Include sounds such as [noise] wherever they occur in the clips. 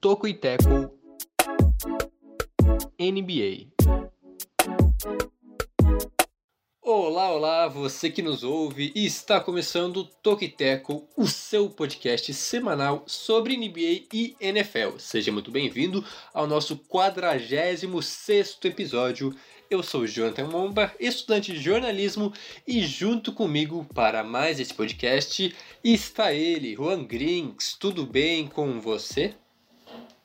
Toco e Teco NBA. Olá, olá, você que nos ouve e está começando o Toco e Teco, o seu podcast semanal sobre NBA e NFL. Seja muito bem-vindo ao nosso 46º episódio. Eu sou Jonathan Momba, estudante de jornalismo, e junto comigo para mais esse podcast está ele, Juan Grings. Tudo bem com você?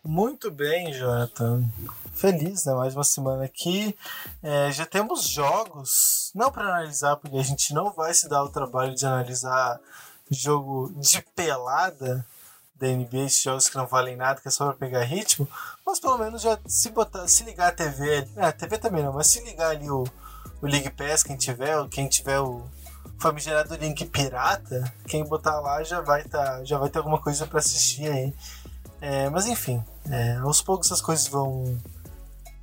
Muito bem, Jonathan. Feliz, né? Mais uma semana aqui. É, já temos jogos, não para analisar, porque a gente não vai se dar o trabalho de analisar jogo de pelada da NBA, esses jogos que não valem nada, que é só pra pegar ritmo, mas pelo menos já se botar, se ligar a TV, é, a TV também não, mas se ligar ali o, o League Pass, quem tiver, quem tiver o famigerado link pirata, quem botar lá já vai tá, já vai ter alguma coisa para assistir aí. É, mas enfim, é, aos poucos essas coisas vão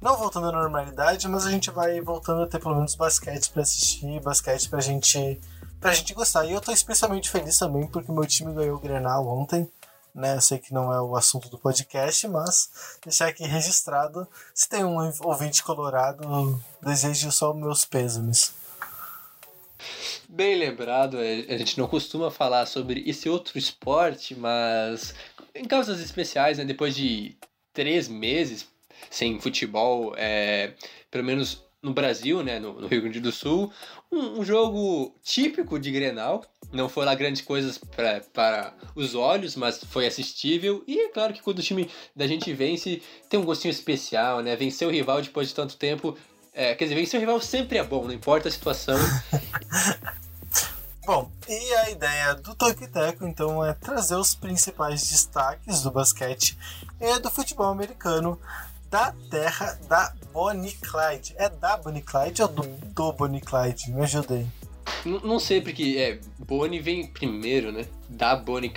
não voltando à normalidade, mas a gente vai voltando a ter pelo menos basquete para assistir, basquete pra gente pra gente gostar. E eu tô especialmente feliz também porque meu time ganhou o Grenal ontem né? Eu sei que não é o assunto do podcast, mas deixar aqui registrado. Se tem um ouvinte colorado, desejo só meus pêsames. Bem lembrado, é, a gente não costuma falar sobre esse outro esporte, mas em causas especiais, né, depois de três meses sem futebol, é, pelo menos no Brasil, né, no, no Rio Grande do Sul, um, um, jogo típico de Grenal. Não foi lá grandes coisas para os olhos, mas foi assistível. E é claro que quando o time da gente vence, tem um gostinho especial, né? Vencer o rival depois de tanto tempo. É, quer dizer, vencer o rival sempre é bom, não importa a situação. [laughs] Bom, e a ideia do Toquiteco, então, é trazer os principais destaques do basquete e do futebol americano da terra da Bonnie Clyde. É da Bonnie Clyde ou do, do Bonnie Clyde? Me ajudei. Não, não sei, porque é, Bonnie vem primeiro, né? Da Bonnie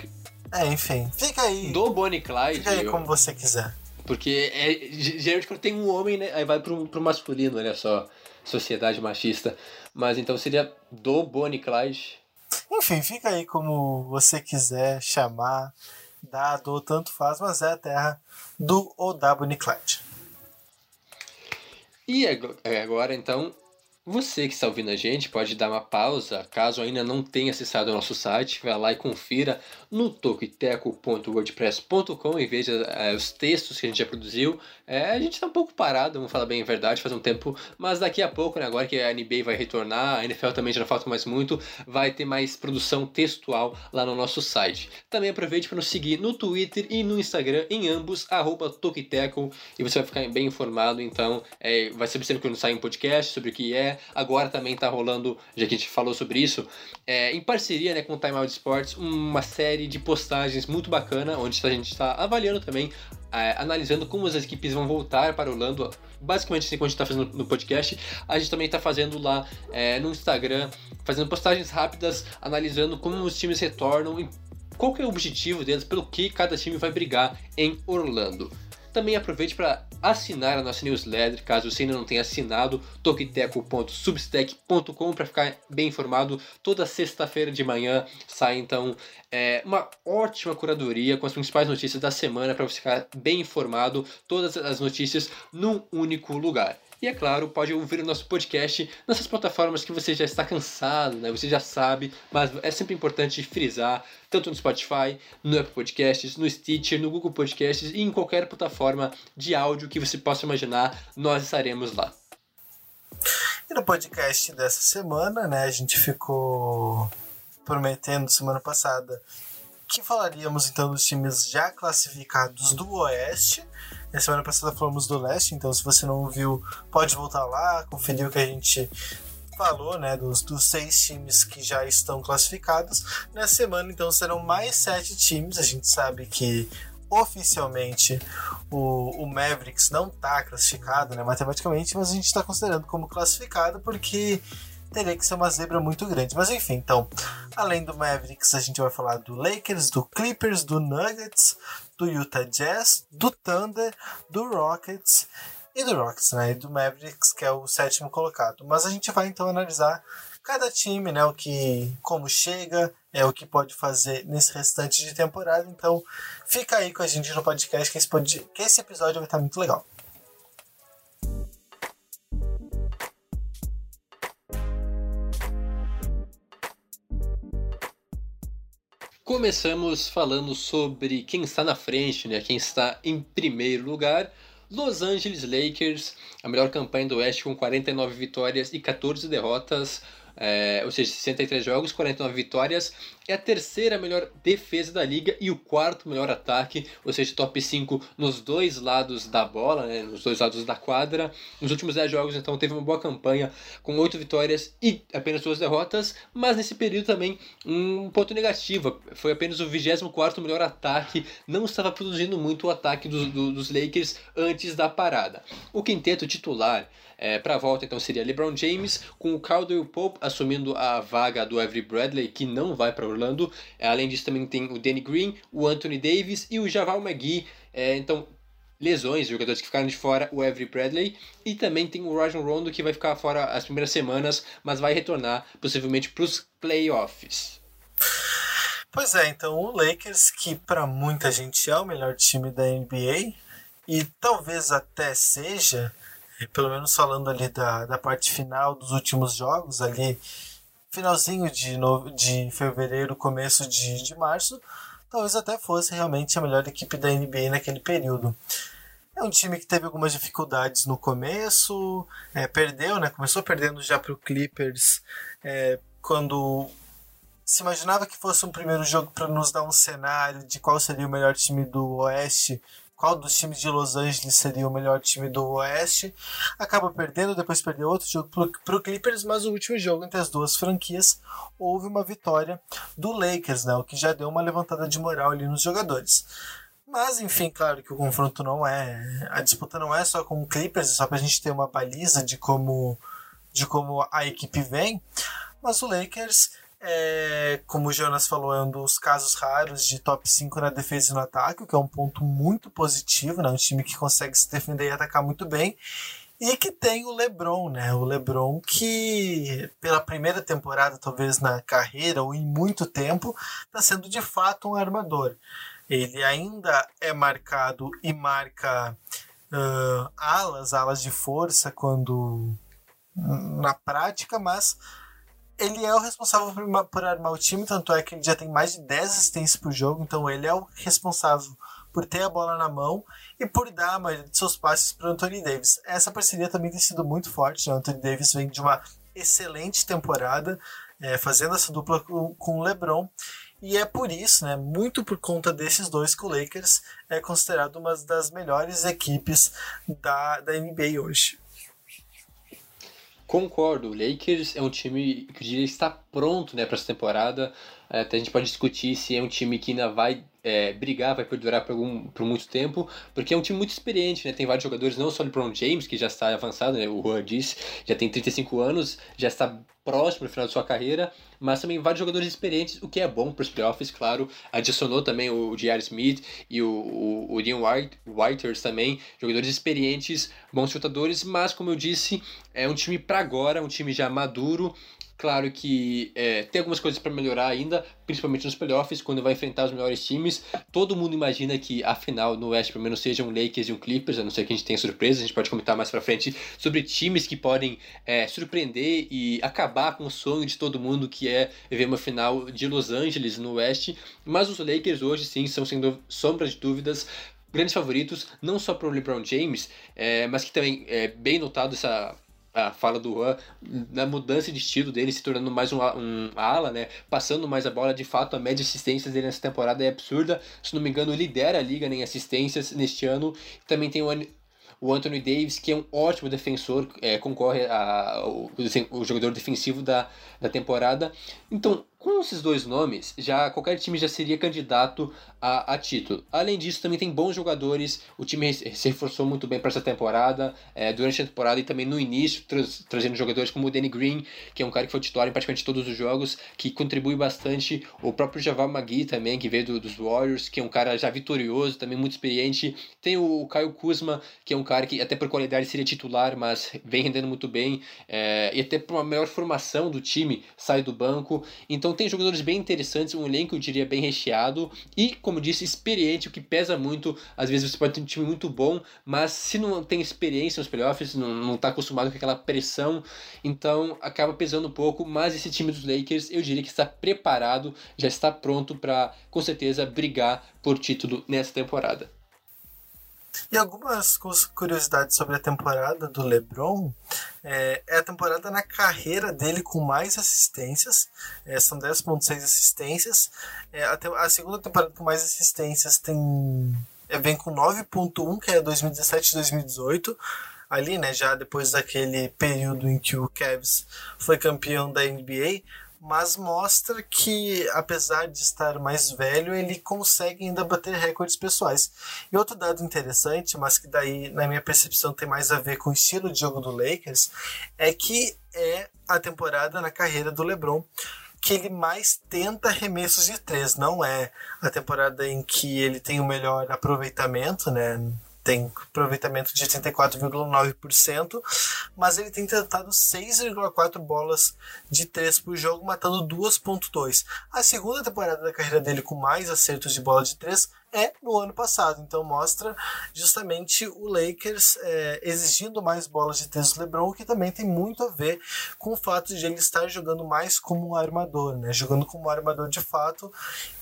É, enfim. Fica aí. Do Bonnie Clyde. Fica aí como você quiser. Porque é, geralmente quando tem um homem, né? Aí vai pro, pro masculino, olha só. Sociedade machista. Mas então seria do Bonnie Clyde. Enfim, fica aí como você quiser chamar, dado ou tanto faz, mas é a terra do O.W. Bonnie Clyde. E é, agora, então, você que está ouvindo a gente pode dar uma pausa, caso ainda não tenha acessado o nosso site, vai lá e confira no tocoiteco.wordpress.com e veja é, os textos que a gente já produziu. É, a gente está um pouco parado, vamos falar bem a verdade, faz um tempo, mas daqui a pouco, né, agora que a NBA vai retornar, a NFL também já não falta mais muito, vai ter mais produção textual lá no nosso site. Também aproveite para nos seguir no Twitter e no Instagram, em ambos, arroba e você vai ficar bem informado, então é, vai ser sempre quando sai um podcast sobre o que é, Agora também está rolando, já que a gente falou sobre isso, é, em parceria né, com o Time Out Sports, uma série de postagens muito bacana, onde a gente está avaliando também, é, analisando como as equipes vão voltar para Orlando. Basicamente assim como a gente está fazendo no podcast, a gente também está fazendo lá é, no Instagram, fazendo postagens rápidas, analisando como os times retornam e qual é o objetivo deles, pelo que cada time vai brigar em Orlando. Também aproveite para assinar a nossa newsletter, caso você ainda não tenha assinado, toquiteco.substack.com para ficar bem informado. Toda sexta-feira de manhã sai então é, uma ótima curadoria com as principais notícias da semana para você ficar bem informado, todas as notícias num único lugar. E é claro, pode ouvir o nosso podcast nessas plataformas que você já está cansado, né? Você já sabe, mas é sempre importante frisar, tanto no Spotify, no Apple Podcasts, no Stitcher, no Google Podcasts e em qualquer plataforma de áudio que você possa imaginar, nós estaremos lá. E no podcast dessa semana, né, a gente ficou prometendo semana passada que falaríamos então dos times já classificados do Oeste. Na semana passada falamos do Leste, então se você não viu, pode voltar lá, conferir o que a gente falou, né, dos, dos seis times que já estão classificados. Nessa semana, então, serão mais sete times. A gente sabe que oficialmente o, o Mavericks não está classificado, né, matematicamente, mas a gente está considerando como classificado porque teria que ser uma zebra muito grande. Mas enfim, então, além do Mavericks, a gente vai falar do Lakers, do Clippers, do Nuggets, do Utah Jazz, do Thunder, do Rockets e do Rockets, né? E do Mavericks, que é o sétimo colocado. Mas a gente vai então analisar cada time, né? O que, como chega, é o que pode fazer nesse restante de temporada. Então, fica aí com a gente no podcast que esse, pod... que esse episódio vai estar muito legal. Começamos falando sobre quem está na frente, né? Quem está em primeiro lugar. Los Angeles Lakers, a melhor campanha do Oeste com 49 vitórias e 14 derrotas é, ou seja, 63 jogos, 49 vitórias, é a terceira melhor defesa da liga e o quarto melhor ataque, ou seja, top 5 nos dois lados da bola, né, nos dois lados da quadra. Nos últimos 10 jogos, então, teve uma boa campanha com 8 vitórias e apenas duas derrotas, mas nesse período também um ponto negativo, foi apenas o 24 melhor ataque, não estava produzindo muito o ataque do, do, dos Lakers antes da parada. O quinteto titular é, para a volta então seria LeBron James, com o Caldwell Pope assumindo a vaga do Avery Bradley, que não vai para Orlando. É, além disso, também tem o Danny Green, o Anthony Davis e o Javal McGee. É, então, lesões, jogadores que ficaram de fora, o Avery Bradley. E também tem o Rajon Rondo, que vai ficar fora as primeiras semanas, mas vai retornar possivelmente para os playoffs. Pois é, então o Lakers, que para muita gente é o melhor time da NBA, e talvez até seja, pelo menos falando ali da, da parte final dos últimos jogos, ali finalzinho de, no, de fevereiro, começo de, de março, talvez até fosse realmente a melhor equipe da NBA naquele período. É um time que teve algumas dificuldades no começo, é, perdeu, né? Começou perdendo já para o Clippers é, quando se imaginava que fosse um primeiro jogo para nos dar um cenário de qual seria o melhor time do Oeste qual dos times de Los Angeles seria o melhor time do Oeste. Acaba perdendo, depois perdeu outro jogo para o Clippers, mas o último jogo entre as duas franquias houve uma vitória do Lakers, né, o que já deu uma levantada de moral ali nos jogadores. Mas, enfim, claro que o confronto não é. A disputa não é só com o Clippers, é só para a gente ter uma baliza de como, de como a equipe vem. Mas o Lakers é, como o Jonas falou, é um dos casos raros de top 5 na defesa e no ataque, o que é um ponto muito positivo, né? Um time que consegue se defender e atacar muito bem. E que tem o LeBron, né? O LeBron que, pela primeira temporada, talvez na carreira ou em muito tempo, está sendo de fato um armador. Ele ainda é marcado e marca uh, alas, alas de força, quando na prática, mas ele é o responsável por, por armar o time, tanto é que ele já tem mais de 10 assistências por jogo, então ele é o responsável por ter a bola na mão e por dar a maioria de seus passes para Anthony Davis. Essa parceria também tem sido muito forte. Né? Anthony Davis vem de uma excelente temporada, é, fazendo essa dupla com, com o LeBron. E é por isso, né, muito por conta desses dois, que o Lakers é considerado uma das melhores equipes da, da NBA hoje. Concordo, o Lakers é um time que eu diria está pronto né, para essa temporada. É, até a gente pode discutir se é um time que ainda vai é, brigar, vai perdurar por, algum, por muito tempo, porque é um time muito experiente, né? Tem vários jogadores, não só o LeBron James, que já está avançado, né? O Juan disse, já tem 35 anos, já está próximo do final de sua carreira, mas também vários jogadores experientes, o que é bom para os playoffs, claro. Adicionou também o J.R. Smith e o, o, o Ian White, Whiters também, jogadores experientes, bons chutadores, mas como eu disse, é um time para agora, um time já maduro, Claro que é, tem algumas coisas para melhorar ainda, principalmente nos playoffs, quando vai enfrentar os melhores times. Todo mundo imagina que a final no West, pelo menos, seja um Lakers e um Clippers, a não ser que a gente tenha surpresa. A gente pode comentar mais pra frente sobre times que podem é, surpreender e acabar com o sonho de todo mundo, que é ver uma final de Los Angeles no West. Mas os Lakers hoje, sim, são sem sombra de dúvidas grandes favoritos, não só para o LeBron James, é, mas que também é bem notado essa a fala do Juan, na mudança de estilo dele, se tornando mais um, um ala, né? Passando mais a bola, de fato, a média de assistências dele nessa temporada é absurda. Se não me engano, lidera a liga em assistências neste ano. Também tem o, o Anthony Davis, que é um ótimo defensor, é, concorre a, o, o jogador defensivo da, da temporada. Então, com esses dois nomes, já qualquer time já seria candidato a, a título. Além disso, também tem bons jogadores. O time se reforçou muito bem para essa temporada, é, durante a temporada e também no início, tra trazendo jogadores como o Danny Green, que é um cara que foi titular em praticamente todos os jogos, que contribui bastante. O próprio Javal Magui também, que veio do, dos Warriors, que é um cara já vitorioso, também muito experiente. Tem o, o Caio Kuzma, que é um cara que até por qualidade seria titular, mas vem rendendo muito bem. É, e até por uma melhor formação do time, sai do banco. Então tem jogadores bem interessantes, um elenco, eu diria, bem recheado. E, como disse, experiente, o que pesa muito. Às vezes você pode ter um time muito bom, mas se não tem experiência nos playoffs, não, não tá acostumado com aquela pressão, então acaba pesando um pouco. Mas esse time dos Lakers, eu diria que está preparado, já está pronto para, com certeza, brigar por título nessa temporada. E algumas curiosidades sobre a temporada do LeBron. É, é a temporada na carreira dele com mais assistências, é, são 10,6 assistências. É, a, a, segunda temporada com mais assistências tem é, vem com 9,1, que é 2017-2018. Ali, né, já depois daquele período em que o Cavs foi campeão da NBA, mas mostra que, apesar de estar mais velho, ele consegue ainda bater recordes pessoais. E outro dado interessante, mas que daí, na minha percepção, tem mais a ver com o estilo de jogo do Lakers, é que é a temporada na carreira do LeBron que ele mais tenta arremessos de três. Não é a temporada em que ele tem o melhor aproveitamento, né? Tem aproveitamento de 84,9%, mas ele tem tentado 6,4 bolas de 3 por jogo, matando 2,2. A segunda temporada da carreira dele com mais acertos de bola de 3 é no ano passado. Então mostra justamente o Lakers é, exigindo mais bolas de três do LeBron, que também tem muito a ver com o fato de ele estar jogando mais como um armador, né? Jogando como um armador de fato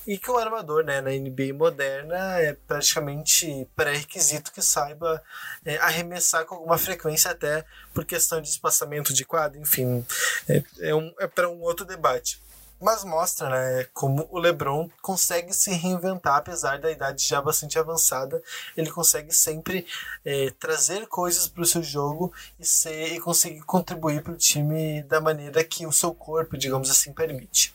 e que o armador, né, na NBA moderna é praticamente pré-requisito que saiba é, arremessar com alguma frequência até por questão de espaçamento de quadro, enfim, é, é, um, é para um outro debate mas mostra né, como o LeBron consegue se reinventar, apesar da idade já bastante avançada, ele consegue sempre é, trazer coisas para o seu jogo e, ser, e conseguir contribuir para o time da maneira que o seu corpo, digamos assim, permite.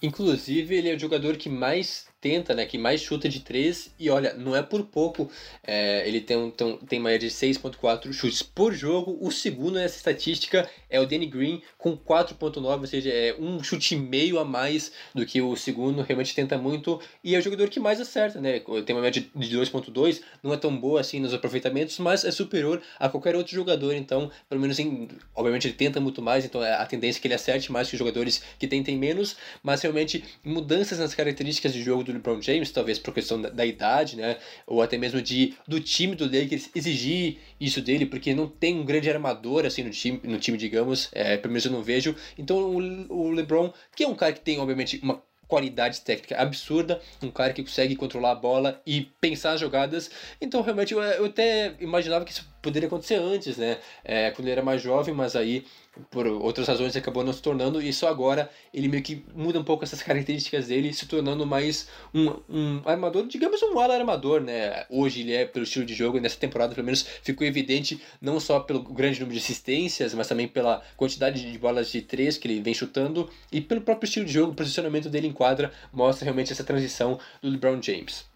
Inclusive, ele é o jogador que mais tenta, né, que mais chuta de 3 e olha, não é por pouco, é, ele tem, um, tem, média de 6.4 chutes por jogo, o segundo nessa estatística é o Danny Green com 4.9, ou seja, é um chute meio a mais do que o segundo, realmente tenta muito e é o jogador que mais acerta, né, tem uma média de 2.2, não é tão boa assim nos aproveitamentos, mas é superior a qualquer outro jogador, então, pelo menos em, obviamente ele tenta muito mais, então é a tendência é que ele acerte mais que os jogadores que tentem menos, mas realmente mudanças nas características de jogo do LeBron James, talvez por questão da, da, idade, né? Ou até mesmo de do time do Lakers exigir isso dele, porque não tem um grande armador assim no time, no time digamos, é, pelo menos eu não vejo. Então o, o LeBron, que é um cara que tem obviamente uma qualidade técnica absurda, um cara que consegue controlar a bola e pensar as jogadas. Então, realmente, eu, eu até imaginava que isso poderia acontecer antes, né? É, quando ele era mais jovem, mas aí por outras razões acabou não se tornando e só agora ele meio que muda um pouco essas [laughs] características dele, se tornando mais um, um armador, digamos um ala armador, né? Hoje ele é pelo estilo de jogo nessa temporada pelo menos ficou evidente não só pelo grande número de assistências, mas também pela quantidade de bolas de três que ele vem chutando e pelo próprio estilo de jogo, o posicionamento dele em quadra mostra realmente essa transição do LeBron James.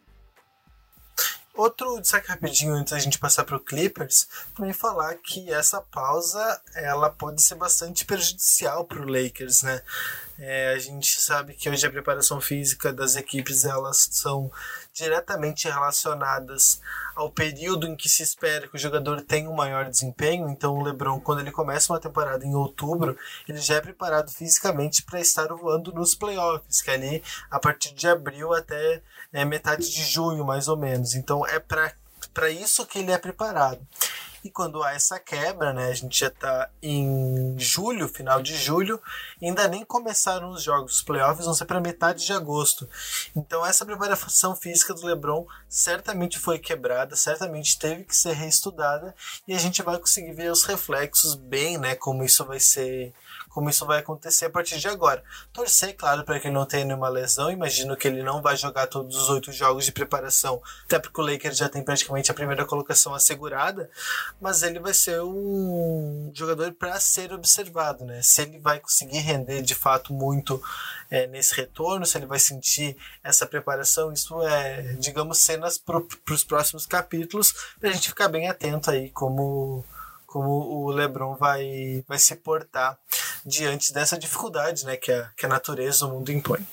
Outro destaque rapidinho antes da gente passar para o Clippers, também falar que essa pausa ela pode ser bastante prejudicial para o Lakers, né? É, a gente sabe que hoje a preparação física das equipes elas são diretamente relacionadas ao período em que se espera que o jogador tenha um maior desempenho. Então, o LeBron, quando ele começa uma temporada em outubro, ele já é preparado fisicamente para estar voando nos playoffs, que é ali a partir de abril até é, metade de junho, mais ou menos. Então, é para isso que ele é preparado. E quando há essa quebra, né, a gente já está em julho, final de julho, ainda nem começaram os jogos. Os playoffs vão ser para metade de agosto. Então essa preparação física do LeBron certamente foi quebrada, certamente teve que ser reestudada e a gente vai conseguir ver os reflexos bem, né, como isso vai ser como isso vai acontecer a partir de agora. Torcer, claro, para que ele não tenha nenhuma lesão. Imagino que ele não vai jogar todos os oito jogos de preparação, até porque o Lakers já tem praticamente a primeira colocação assegurada, mas ele vai ser um jogador para ser observado, né? Se ele vai conseguir render de fato muito é, nesse retorno, se ele vai sentir essa preparação, isso é, digamos, cenas para os próximos capítulos, para a gente ficar bem atento aí como como o LeBron vai, vai se portar diante dessa dificuldade né, que, a, que a natureza, o mundo impõe.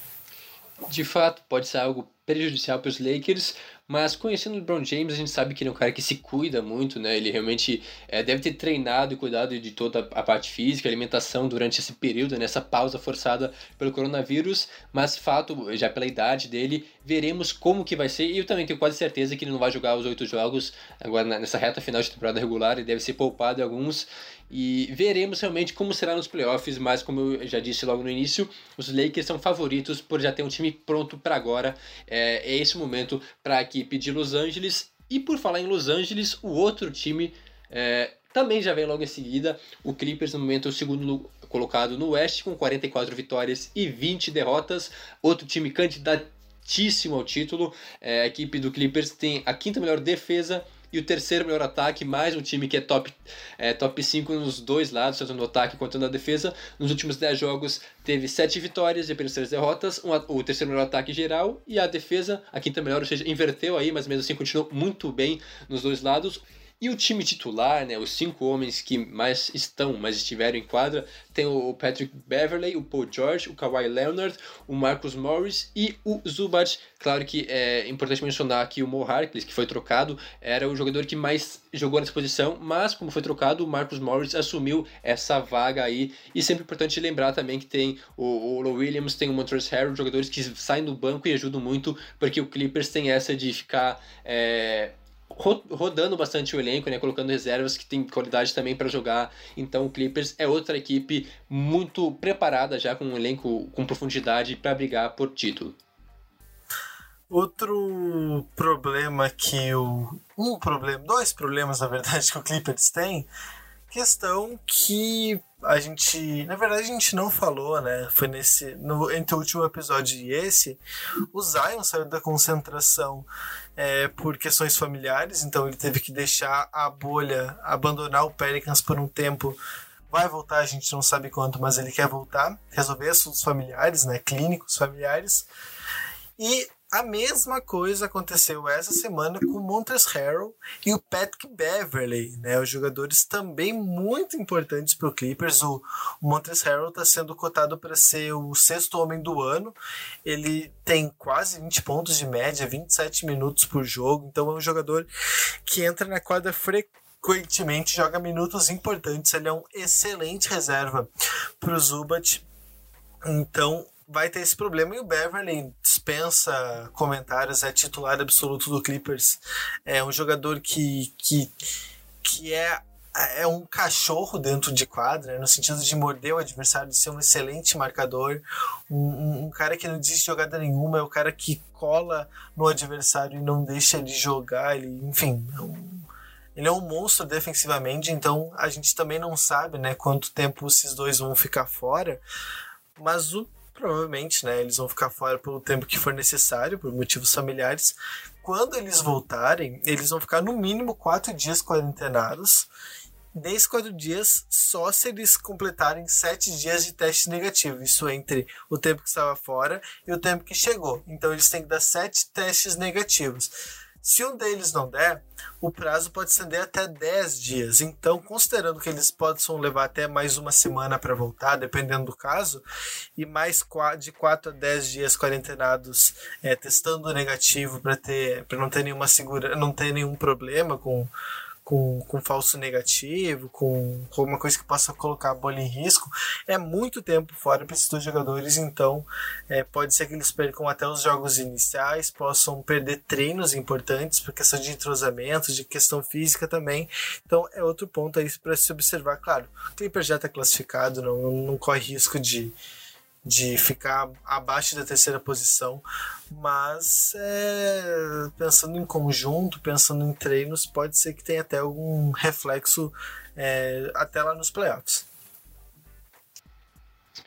De fato, pode ser algo prejudicial para os Lakers, mas conhecendo o LeBron James, a gente sabe que ele é um cara que se cuida muito, né? Ele realmente é, deve ter treinado e cuidado de toda a parte física, alimentação durante esse período, nessa pausa forçada pelo coronavírus. Mas fato, já pela idade dele, veremos como que vai ser. E eu também tenho quase certeza que ele não vai jogar os oito jogos agora nessa reta final de temporada regular. Ele deve ser poupado em alguns. E veremos realmente como será nos playoffs, mas como eu já disse logo no início, os Lakers são favoritos por já ter um time pronto para agora. É, é esse momento para a equipe de Los Angeles. E por falar em Los Angeles, o outro time é, também já vem logo em seguida. O Clippers, no momento, é o segundo colocado no Oeste, com 44 vitórias e 20 derrotas. Outro time candidatíssimo ao título. É, a equipe do Clippers tem a quinta melhor defesa e o terceiro melhor ataque, mais um time que é top, é, top 5 nos dois lados, tanto no ataque quanto na defesa. Nos últimos 10 jogos teve 7 vitórias e apenas 3 derrotas, um, o terceiro melhor ataque geral e a defesa, a quinta melhor, ou seja, inverteu aí, mas mesmo assim continuou muito bem nos dois lados. E o time titular, né, os cinco homens que mais estão, mais estiveram em quadra, tem o Patrick Beverley, o Paul George, o Kawhi Leonard, o Marcus Morris e o Zubac. Claro que é importante mencionar que o Mo Harkless, que foi trocado, era o jogador que mais jogou nessa posição, mas como foi trocado, o Marcus Morris assumiu essa vaga aí. E sempre importante lembrar também que tem o, o Low Williams, tem o Montrezl Harrell, jogadores que saem do banco e ajudam muito, porque o Clippers tem essa de ficar... É, rodando bastante o elenco, né, colocando reservas que tem qualidade também para jogar. Então o Clippers é outra equipe muito preparada já com um elenco com profundidade para brigar por título. Outro problema que o um problema, dois problemas na verdade que o Clippers tem, questão que a gente, na verdade a gente não falou, né? Foi nesse no entre o último episódio e esse, o Zion saiu da concentração é, por questões familiares, então ele teve que deixar a bolha, abandonar o Pelicans por um tempo. Vai voltar, a gente não sabe quanto, mas ele quer voltar, resolver assuntos familiares, né? Clínicos familiares. E a mesma coisa aconteceu essa semana com o Montes Harrell e o Patrick Beverley, né? Os jogadores também muito importantes para o Clippers. O, Montes Harrell está sendo cotado para ser o sexto homem do ano. Ele tem quase 20 pontos de média, 27 minutos por jogo. Então é um jogador que entra na quadra frequentemente, joga minutos importantes. Ele é um excelente reserva para o Zubat. Então vai ter esse problema. E o Beverly dispensa comentários, é titular absoluto do Clippers. É um jogador que, que, que é é um cachorro dentro de quadra, no sentido de morder o adversário, de ser um excelente marcador, um, um, um, cara que não desiste de jogada nenhuma, é o cara que cola no adversário e não deixa ele jogar, ele, enfim, é um, ele é um monstro defensivamente, então a gente também não sabe, né, quanto tempo esses dois vão ficar fora, mas o provavelmente, né, eles vão ficar fora pelo tempo que for necessário, por motivos familiares. Quando eles voltarem, eles vão ficar no mínimo quatro dias quarentenados. Desses quatro dias, só se eles completarem sete dias de teste negativo. Isso entre o tempo que estava fora e o tempo que chegou. Então, eles têm que dar sete testes negativos. Se um deles não der, o prazo pode estender até 10 dias. Então, considerando que eles possam levar até mais uma semana para voltar, dependendo do caso, e mais de 4 a 10 dias quarentenados é, testando negativo para ter para não ter nenhuma segura, não ter nenhum problema com com, com falso negativo, com, com uma coisa que possa colocar a bola em risco, é muito tempo fora para esses dois jogadores, então é, pode ser que eles percam até os jogos iniciais, possam perder treinos importantes por questão de entrosamento, de questão física também. Então é outro ponto aí para se observar. Claro, o Clipper já está classificado, não, não corre risco de de ficar abaixo da terceira posição, mas é, pensando em conjunto, pensando em treinos, pode ser que tenha até algum reflexo é, até lá nos playoffs.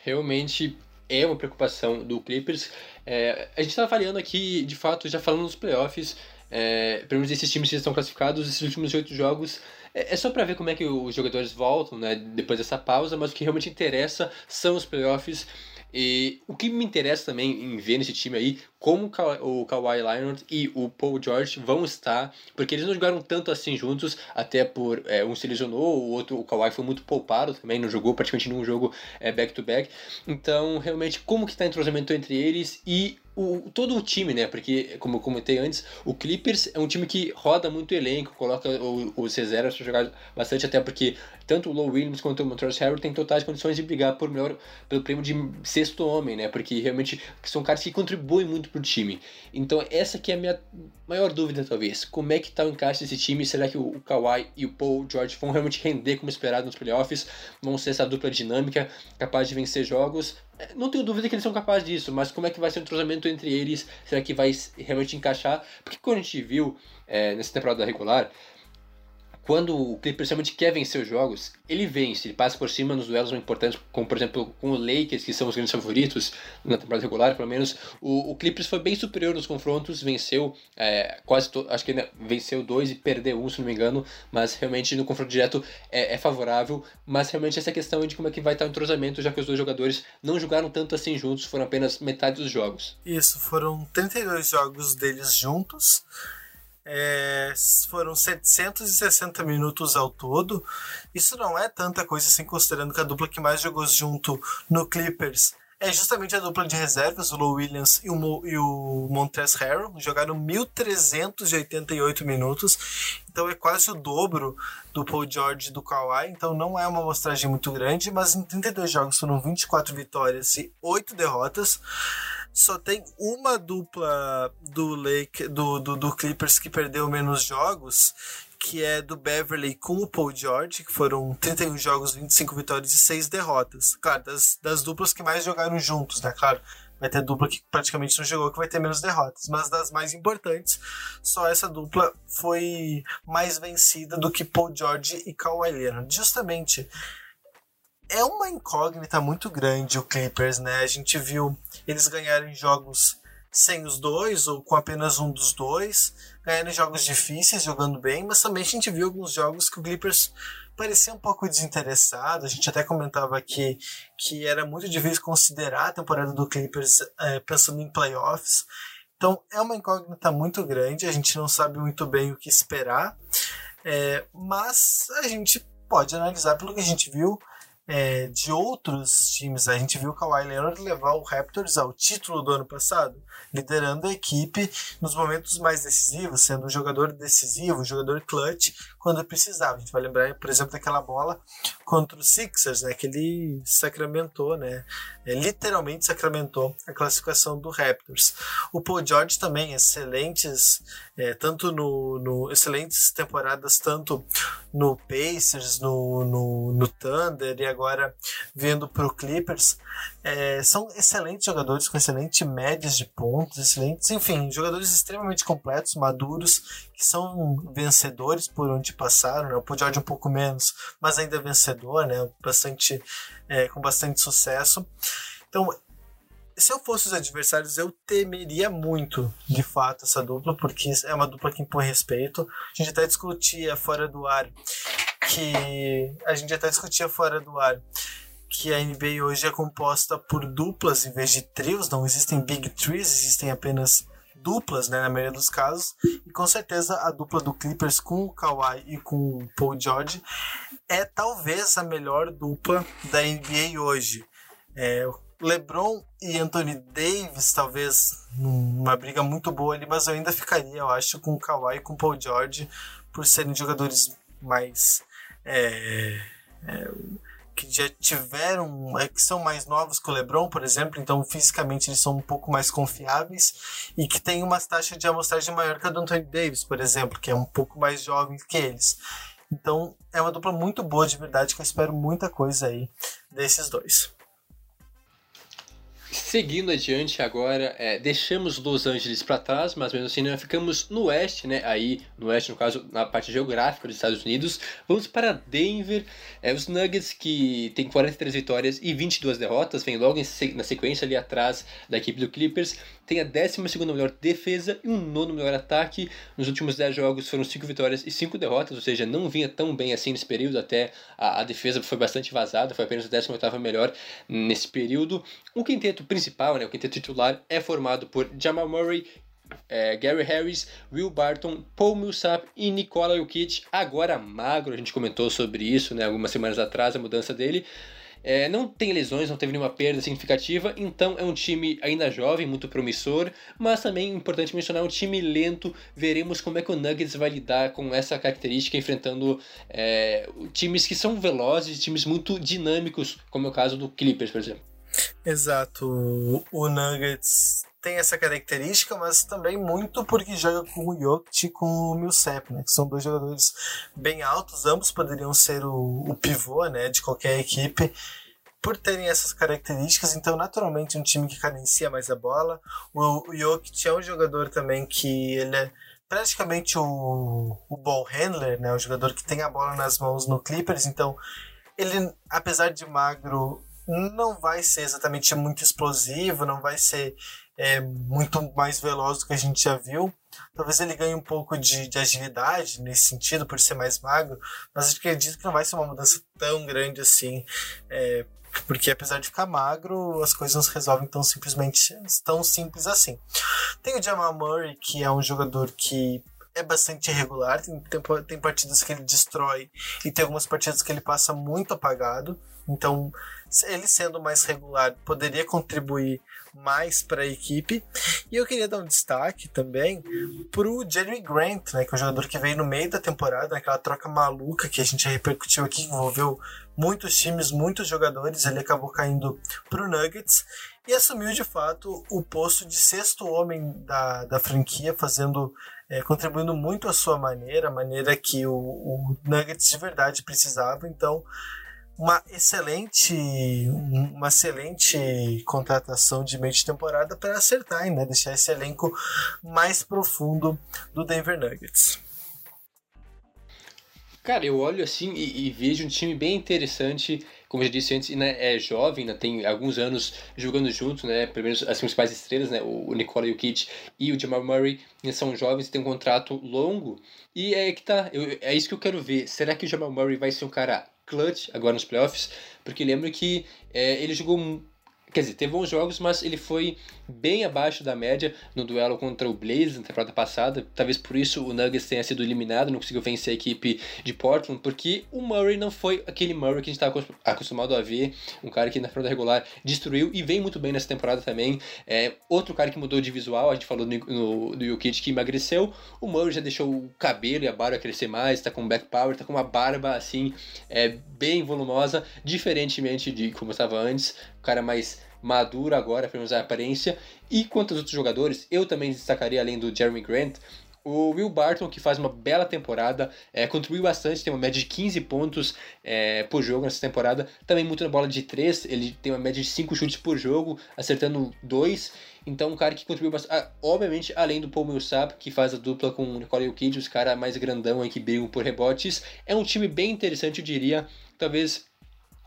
Realmente é uma preocupação do Clippers. É, a gente está avaliando aqui, de fato, já falando nos playoffs, é, pelo menos esses times que estão classificados, esses últimos oito jogos, é, é só para ver como é que os jogadores voltam, né, depois dessa pausa, mas o que realmente interessa são os playoffs. E o que me interessa também em ver nesse time aí, como o Kawhi Leonard e o Paul George vão estar, porque eles não jogaram tanto assim juntos, até por é, um se lesionou, o outro, o Kawhi foi muito poupado também, não jogou praticamente nenhum jogo back-to-back. É, -back. Então, realmente, como que está o entrosamento entre eles e o, todo o time, né? Porque, como eu comentei antes, o Clippers é um time que roda muito elenco, coloca os reservas para jogar bastante, até porque tanto o Low Williams quanto o Montrezl Harrell têm totais condições de brigar por melhor, pelo prêmio de sexto homem, né? Porque realmente são caras que contribuem muito pro time. Então, essa que é a minha maior dúvida, talvez. Como é que tá o encaixe desse time? Será que o Kawhi e o Paul George vão realmente render como esperado nos playoffs? Vão ser essa dupla dinâmica, capaz de vencer jogos? Não tenho dúvida que eles são capazes disso, mas como é que vai ser o entrosamento entre eles? Será que vai realmente encaixar? Porque quando a gente viu é, nessa temporada regular, quando o Clippers realmente quer vencer os jogos, ele vence, ele passa por cima nos duelos importantes, como por exemplo com o Lakers, que são os grandes favoritos na temporada regular, pelo menos. O, o Clippers foi bem superior nos confrontos, venceu é, quase, acho que venceu dois e perdeu um, se não me engano, mas realmente no confronto direto é, é, favorável. Mas realmente essa questão de como é que vai estar o entrosamento, já que os dois jogadores não jogaram tanto assim juntos, foram apenas metade dos jogos. Isso, foram 32 jogos deles juntos. É, foram 760 minutos ao todo. Isso não é tanta coisa assim, considerando que a dupla que mais jogou junto no Clippers é justamente a dupla de reservas, o Low Williams e o, Mo, e o Montrezl Harrell. Jogaram 1.388 minutos, então é quase o dobro do Paul George e do Kawhi. Então não é uma amostragem muito grande, mas em 32 jogos foram 24 vitórias e 8 derrotas só tem uma dupla do Lake do, do, do Clippers que perdeu menos jogos, que é do Beverly com o Paul George, que foram 31 jogos, 25 vitórias e 6 derrotas. Claro, das, das duplas que mais jogaram juntos, né? Claro, vai ter dupla que praticamente não jogou que vai ter menos derrotas, mas das mais importantes, só essa dupla foi mais vencida do que Paul George e Kawhi Leonard. Justamente é uma incógnita muito grande o Clippers, né? A gente viu eles ganharem jogos sem os dois ou com apenas um dos dois, ganharem jogos difíceis, jogando bem, mas também a gente viu alguns jogos que o Clippers parecia um pouco desinteressado. A gente até comentava aqui que era muito difícil considerar a temporada do Clippers é, pensando em playoffs. Então é uma incógnita muito grande, a gente não sabe muito bem o que esperar, é, mas a gente pode analisar pelo que a gente viu é, de outros times. A gente viu o Kawhi Leonard levar o Raptors ao título do ano passado, liderando a equipe nos momentos mais decisivos, sendo um jogador decisivo, um jogador clutch quando precisava. A gente vai lembrar, por exemplo, daquela bola contra o Sixers, né, que ele sacramentou, né, é, literalmente sacramentou a classificação do Raptors. O Paul George também, excelentes, é, tanto no, no, excelentes temporadas, tanto no Pacers, no, no, no Thunder e agora vindo para o Clippers. É, são excelentes jogadores com excelentes médias de pontos, excelentes, enfim, jogadores extremamente completos, maduros, que são vencedores por onde passaram. Né? O George um pouco menos, mas ainda é vencedor, né? bastante, é, com bastante sucesso. Então, se eu fosse os adversários, eu temeria muito, de fato, essa dupla, porque é uma dupla que impõe respeito. A gente até discutia fora do ar que. A gente até discutia fora do ar que a NBA hoje é composta por duplas em vez de trios, não existem big threes, existem apenas duplas, né, na maioria dos casos, e com certeza a dupla do Clippers com o Kawhi e com o Paul George é talvez a melhor dupla da NBA hoje. É, LeBron e Anthony Davis, talvez numa briga muito boa ali, mas eu ainda ficaria, eu acho, com o Kawhi e com o Paul George, por serem jogadores mais. É, é, que já tiveram, é, que são mais novos que o LeBron, por exemplo, então fisicamente eles são um pouco mais confiáveis e que tem uma taxa de amostragem maior que a do Anthony Davis, por exemplo, que é um pouco mais jovem que eles. Então é uma dupla muito boa de verdade que eu espero muita coisa aí desses dois. Seguindo adiante agora, é, deixamos Los Angeles para trás, mas mesmo assim nós ficamos no oeste, né? Aí, no oeste, no caso, na parte geográfica dos Estados Unidos. Vamos para Denver. É, os Nuggets, que tem 43 vitórias e 22 derrotas, vem logo na sequência ali atrás da equipe do Clippers. Tem a 12 melhor defesa e um nono melhor ataque. Nos últimos 10 jogos foram 5 vitórias e 5 derrotas, ou seja, não vinha tão bem assim nesse período. Até a, a defesa foi bastante vazada, foi apenas o 18 melhor nesse período. O quinteto principal, né, o quinteto titular, é formado por Jamal Murray, é, Gary Harris, Will Barton, Paul Millsap e Nikola Jokic, agora magro, a gente comentou sobre isso né, algumas semanas atrás, a mudança dele. É, não tem lesões, não teve nenhuma perda significativa, então é um time ainda jovem, muito promissor, mas também importante mencionar um time lento. Veremos como é que o Nuggets vai lidar com essa característica, enfrentando é, times que são velozes, times muito dinâmicos, como é o caso do Clippers, por exemplo. Exato. O Nuggets tem essa característica, mas também muito porque joga com o Jokic e com o Millsap, né? Que são dois jogadores bem altos, ambos poderiam ser o, o pivô, né? De qualquer equipe. Por terem essas características, então naturalmente um time que cadencia mais a bola. O, o Jokic é um jogador também que ele é praticamente o, o ball handler, né? O jogador que tem a bola nas mãos no Clippers, então ele, apesar de magro, não vai ser exatamente muito explosivo, não vai ser é, muito mais veloz do que a gente já viu. Talvez ele ganhe um pouco de, de agilidade nesse sentido, por ser mais magro, mas acredito que não vai ser uma mudança tão grande assim. É, porque apesar de ficar magro, as coisas não se resolvem tão simplesmente tão simples assim. Tem o Jamal Murray, que é um jogador que é bastante irregular, tem, tem, tem partidas que ele destrói e tem algumas partidas que ele passa muito apagado. Então, ele sendo mais regular poderia contribuir mais para a equipe. E eu queria dar um destaque também para o Jeremy Grant, né, que é um jogador que veio no meio da temporada, naquela troca maluca que a gente repercutiu aqui, envolveu muitos times, muitos jogadores. Ele acabou caindo para o Nuggets e assumiu de fato o posto de sexto homem da, da franquia, fazendo é, contribuindo muito à sua maneira, a maneira que o, o Nuggets de verdade precisava. Então, uma excelente uma excelente contratação de meio de temporada para acertar, né? deixar esse elenco mais profundo do Denver Nuggets. Cara, eu olho assim e, e vejo um time bem interessante como eu já disse antes, né, é jovem, né, tem alguns anos jogando junto, né, pelo menos as principais estrelas, né, o Nikola Jokic e o Jamal Murray né, são jovens, têm um contrato longo, e é que tá, eu, é isso que eu quero ver, será que o Jamal Murray vai ser um cara clutch agora nos playoffs, porque lembro que é, ele jogou Quer dizer, teve bons jogos, mas ele foi bem abaixo da média no duelo contra o Blazers na temporada passada. Talvez por isso o Nuggets tenha sido eliminado, não conseguiu vencer a equipe de Portland, porque o Murray não foi aquele Murray que a gente estava acostumado a ver, um cara que na temporada regular destruiu e vem muito bem nessa temporada também. É, outro cara que mudou de visual, a gente falou no, do Jokic que emagreceu, o Murray já deixou o cabelo e a barba crescer mais, está com back power, está com uma barba assim, é, bem volumosa, diferentemente de como estava antes, cara mais maduro agora, pelo menos a aparência. E quanto aos outros jogadores, eu também destacaria, além do Jeremy Grant, o Will Barton, que faz uma bela temporada, é, contribuiu bastante, tem uma média de 15 pontos é, por jogo nessa temporada. Também muito na bola de 3, ele tem uma média de 5 chutes por jogo, acertando 2. Então, um cara que contribuiu bastante. Ah, obviamente, além do Paul Millsap, que faz a dupla com o Nicole Jokic, os caras mais grandão aí que brigam por rebotes. É um time bem interessante, eu diria. Talvez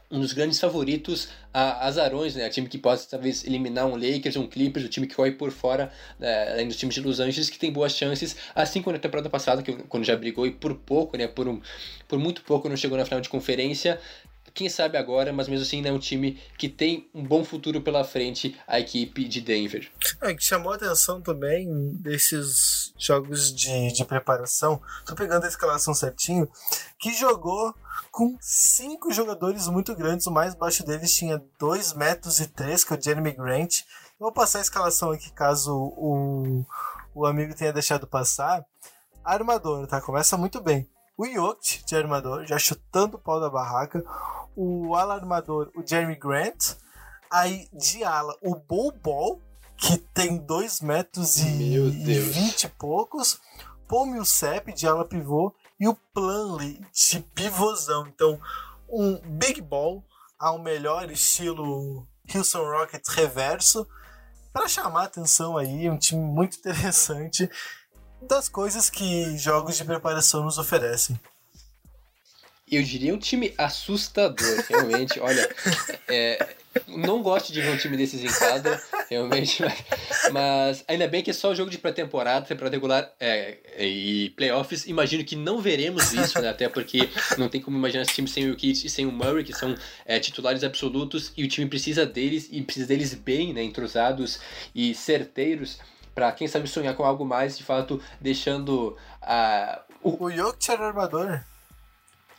um dos grandes favoritos a azarões, né? A time que pode talvez eliminar um Lakers, um Clippers, o time que corre por fora, né? além dos times de Los Angeles, que tem boas chances, assim como na temporada passada, que quando já brigou e por pouco, né? Por, um, por muito pouco não chegou na final de conferência. Quem sabe agora, mas mesmo assim é um time que tem um bom futuro pela frente, a equipe de Denver. É, que chamou a atenção também desses jogos de, de preparação, tô pegando a escalação certinho, que jogou com cinco jogadores muito grandes. O mais baixo deles tinha 2 metros e 3, que é o Jeremy Grant. Vou passar a escalação aqui caso o, o amigo tenha deixado passar. Armador, tá? Começa muito bem. O Jokic de armador, já chutando o pau da barraca. O ala armador, o Jeremy Grant. Aí de ala, o Bull Ball, que tem 2 metros e, 20 e poucos. Paul Millsap de ala pivô e o Planley de pivôzão. Então, um big ball ao melhor estilo Houston Rockets reverso, para chamar atenção aí, um time muito [laughs] interessante das coisas que jogos de preparação nos oferecem. Eu diria um time assustador, realmente. Olha, é, não gosto de ver um time desses em quadra, realmente, mas, mas, ainda bem que é só o jogo de pré-temporada, temporada regular é, e playoffs. Imagino que não veremos isso, né? Até porque não tem como imaginar esse time sem o Kit e sem o Murray, que são é, titulares absolutos, e o time precisa deles, e precisa deles bem, né? Entrosados e certeiros para quem sabe sonhar com algo mais, de fato, deixando a. Uh, o, o Jokic era armador.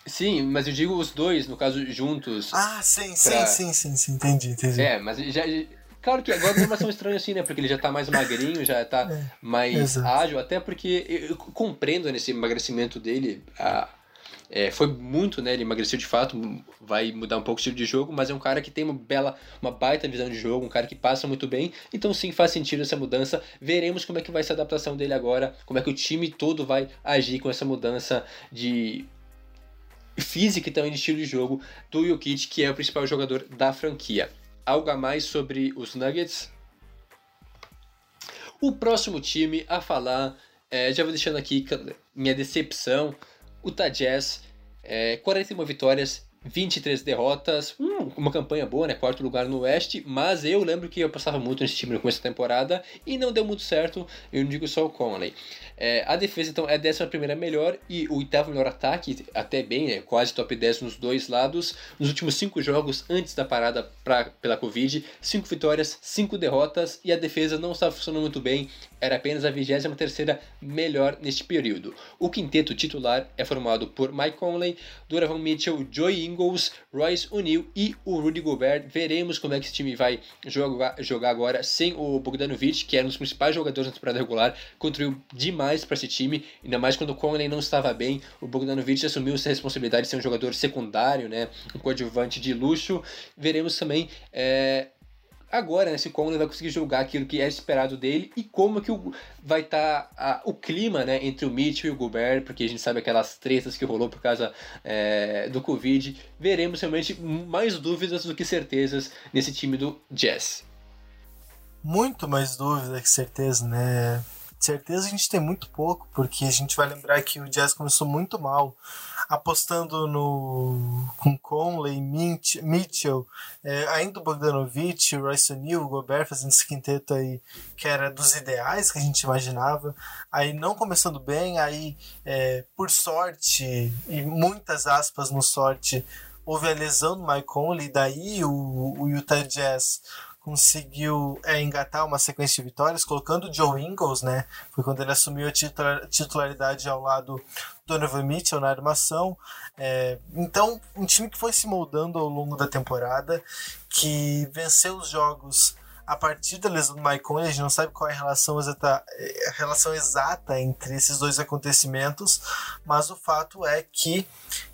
Sim, mas eu digo os dois, no caso, juntos. Ah, sim, pra... sim, sim, sim, sim, entendi, entendi. É, mas já. Claro que agora não ser um estranho assim, né? Porque ele já tá mais magrinho, já tá é, mais exato. ágil, até porque eu compreendo nesse emagrecimento dele a, é, foi muito, né? Ele emagreceu de fato, vai mudar um pouco o estilo de jogo, mas é um cara que tem uma bela, uma baita visão de jogo, um cara que passa muito bem. Então sim, faz sentido essa mudança. Veremos como é que vai ser a adaptação dele agora, como é que o time todo vai agir com essa mudança de física e também de estilo de jogo do Jokic, que é o principal jogador da franquia. Algo a mais sobre os Nuggets? O próximo time a falar, é, já vou deixando aqui minha decepção Utah Jazz, é, 41 vitórias, 23 derrotas, hum, uma campanha boa, né? Quarto lugar no Oeste, mas eu lembro que eu passava muito nesse time no começo da temporada e não deu muito certo, eu não digo só o Conley. É, a defesa, então, é a décima primeira melhor e o oitavo melhor ataque, até bem, né, quase top 10 nos dois lados. Nos últimos cinco jogos, antes da parada pra, pela Covid, cinco vitórias, cinco derrotas e a defesa não estava funcionando muito bem, era apenas a 23 terceira melhor neste período. O quinteto titular é formado por Mike Conley, Donovan Mitchell, Joey Ingles, Royce O'Neal e o Rudy Gobert. Veremos como é que esse time vai jogar, jogar agora sem o Bogdanovic, que era um dos principais jogadores na temporada regular, contribuiu demais para esse time, ainda mais quando o Conley não estava bem. O Bogdanovic assumiu essa responsabilidade de ser um jogador secundário, né, um coadjuvante de luxo. Veremos também é, agora né, se o Conley vai conseguir jogar aquilo que é esperado dele e como que o, vai estar tá o clima né, entre o Mitchell e o Gobert, porque a gente sabe aquelas tretas que rolou por causa é, do Covid. Veremos realmente mais dúvidas do que certezas nesse time do Jazz. Muito mais dúvida que certeza, né? Certeza a gente tem muito pouco, porque a gente vai lembrar que o Jazz começou muito mal, apostando no com Conley, Mitchell, é, ainda o Bogdanovich, o Royce O'Neal, o Gobert fazendo esse quinteto aí que era dos ideais que a gente imaginava, aí não começando bem, aí é, por sorte, e muitas aspas no sorte, houve a lesão do Mike Conley, daí o, o Utah Jazz conseguiu é, engatar uma sequência de vitórias, colocando o Joe Ingles, né? Foi quando ele assumiu a titularidade ao lado do Donovan Mitchell na armação. É, então, um time que foi se moldando ao longo da temporada, que venceu os jogos a partir da lesão do Maicon, a gente não sabe qual é a relação exata, a relação exata entre esses dois acontecimentos, mas o fato é que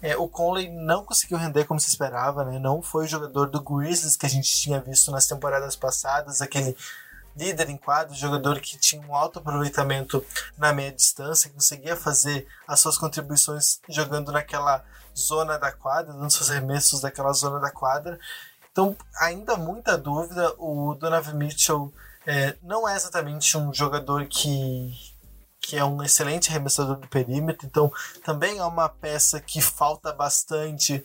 é, o Conley não conseguiu render como se esperava, né? não foi o jogador do Grizzlies que a gente tinha visto nas temporadas passadas, aquele líder em quadro, jogador que tinha um alto aproveitamento na meia distância, conseguia fazer as suas contribuições jogando naquela zona da quadra, dando seus remessos daquela zona da quadra. Então, ainda muita dúvida. O Donovan Mitchell é, não é exatamente um jogador que, que é um excelente arremessador do perímetro, então também é uma peça que falta bastante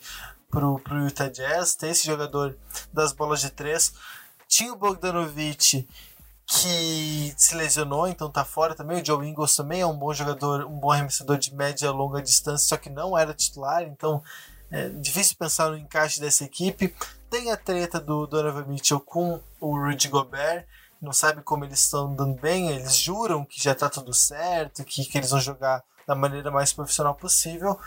pro, pro Utah Jazz, ter esse jogador das bolas de três. Tinha o Bogdanovic que se lesionou, então tá fora também. O Joe Ingles também é um bom jogador, um bom arremessador de média e longa distância, só que não era titular, então é difícil pensar no encaixe dessa equipe. Tem a treta do Donovan Mitchell com o Rudy Gobert. Não sabe como eles estão andando bem. Eles juram que já está tudo certo, que, que eles vão jogar da maneira mais profissional possível.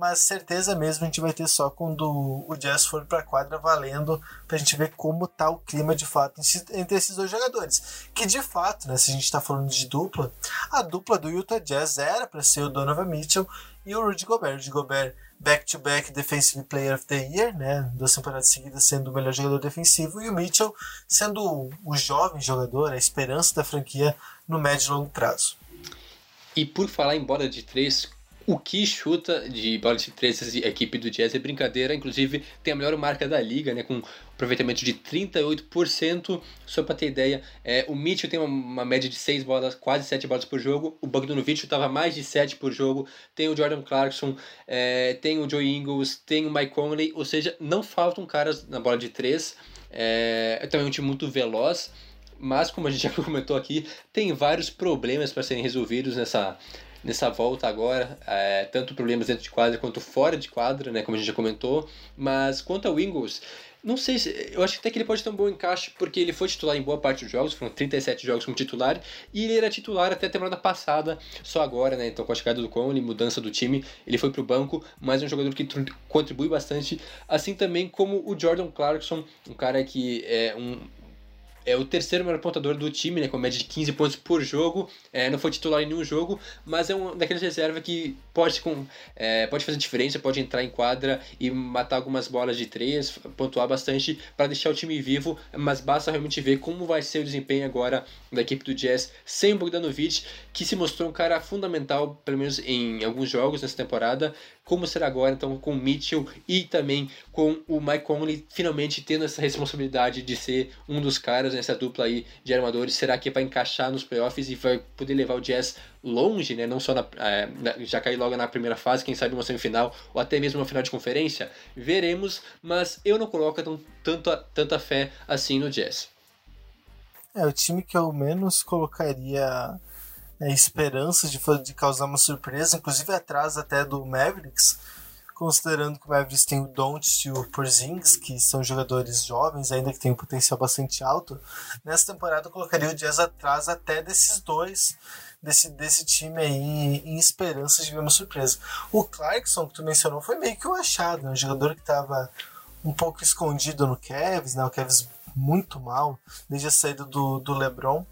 Mas certeza mesmo a gente vai ter só quando o Jazz for para a quadra valendo para a gente ver como tá o clima de fato entre esses dois jogadores. Que de fato, né, se a gente está falando de dupla, a dupla do Utah Jazz era para ser o Donovan Mitchell e o Rudy Gobert. Rudy Gobert back-to-back Defensive Player of the Year, né? Duas temporadas seguidas sendo o melhor jogador defensivo, e o Mitchell sendo o, o jovem jogador, a esperança da franquia no médio e longo prazo. E por falar em bola de três, o que chuta de bola de três a equipe do Jazz é brincadeira, inclusive tem a melhor marca da liga, né, com aproveitamento de 38%. Só para ter ideia, é, o Mitchell tem uma, uma, média de 6 bolas, quase 7 bolas por jogo. O Bogdanovich estava mais de 7 por jogo. Tem o Jordan Clarkson, é, tem o Joe Ingles, tem o Mike Conley, ou seja, não faltam caras na bola de 3. É, é também um time muito veloz, mas como a gente já [laughs] comentou aqui, tem vários problemas para serem resolvidos nessa nessa volta agora, é, tanto problemas dentro de quadra quanto fora de quadra, né, como a gente já comentou. Mas quanto ao Ingles, não sei se. Eu acho até que ele pode ter um bom encaixe, porque ele foi titular em boa parte dos jogos, foram 37 jogos como titular, e ele era titular até a temporada passada, só agora, né? Então, com a chegada do Conley, mudança do time, ele foi pro banco, mas é um jogador que contribui bastante, assim também como o Jordan Clarkson, um cara que é um é o terceiro melhor pontador do time, né, com média de 15 pontos por jogo. É, não foi titular em nenhum jogo, mas é um daqueles reserva que pode, com, é, pode fazer diferença, pode entrar em quadra e matar algumas bolas de três, pontuar bastante para deixar o time vivo. Mas basta realmente ver como vai ser o desempenho agora da equipe do Jazz sem o Bogdanovic, que se mostrou um cara fundamental, pelo menos em alguns jogos nessa temporada como será agora então com o Mitchell e também com o Mike Conley finalmente tendo essa responsabilidade de ser um dos caras nessa dupla aí de armadores. Será que vai encaixar nos playoffs e vai poder levar o Jazz longe, né? Não só na, é, já cair logo na primeira fase, quem sabe uma semifinal ou até mesmo uma final de conferência? Veremos, mas eu não coloco tão, tanta, tanta fé assim no Jazz. É, o time que eu menos colocaria é, esperanças de, de causar uma surpresa, inclusive atrás até do Mavericks, considerando que o Mavericks tem o Don't e o Porzingis, que são jogadores jovens, ainda que têm um potencial bastante alto. Nessa temporada eu colocaria o Jazz atrás até desses dois, desse, desse time aí, em esperanças de ver uma surpresa. O Clarkson, que tu mencionou, foi meio que um achado, né? um jogador que estava um pouco escondido no Cavs, né? o Cavs muito mal desde a saída do, do LeBron.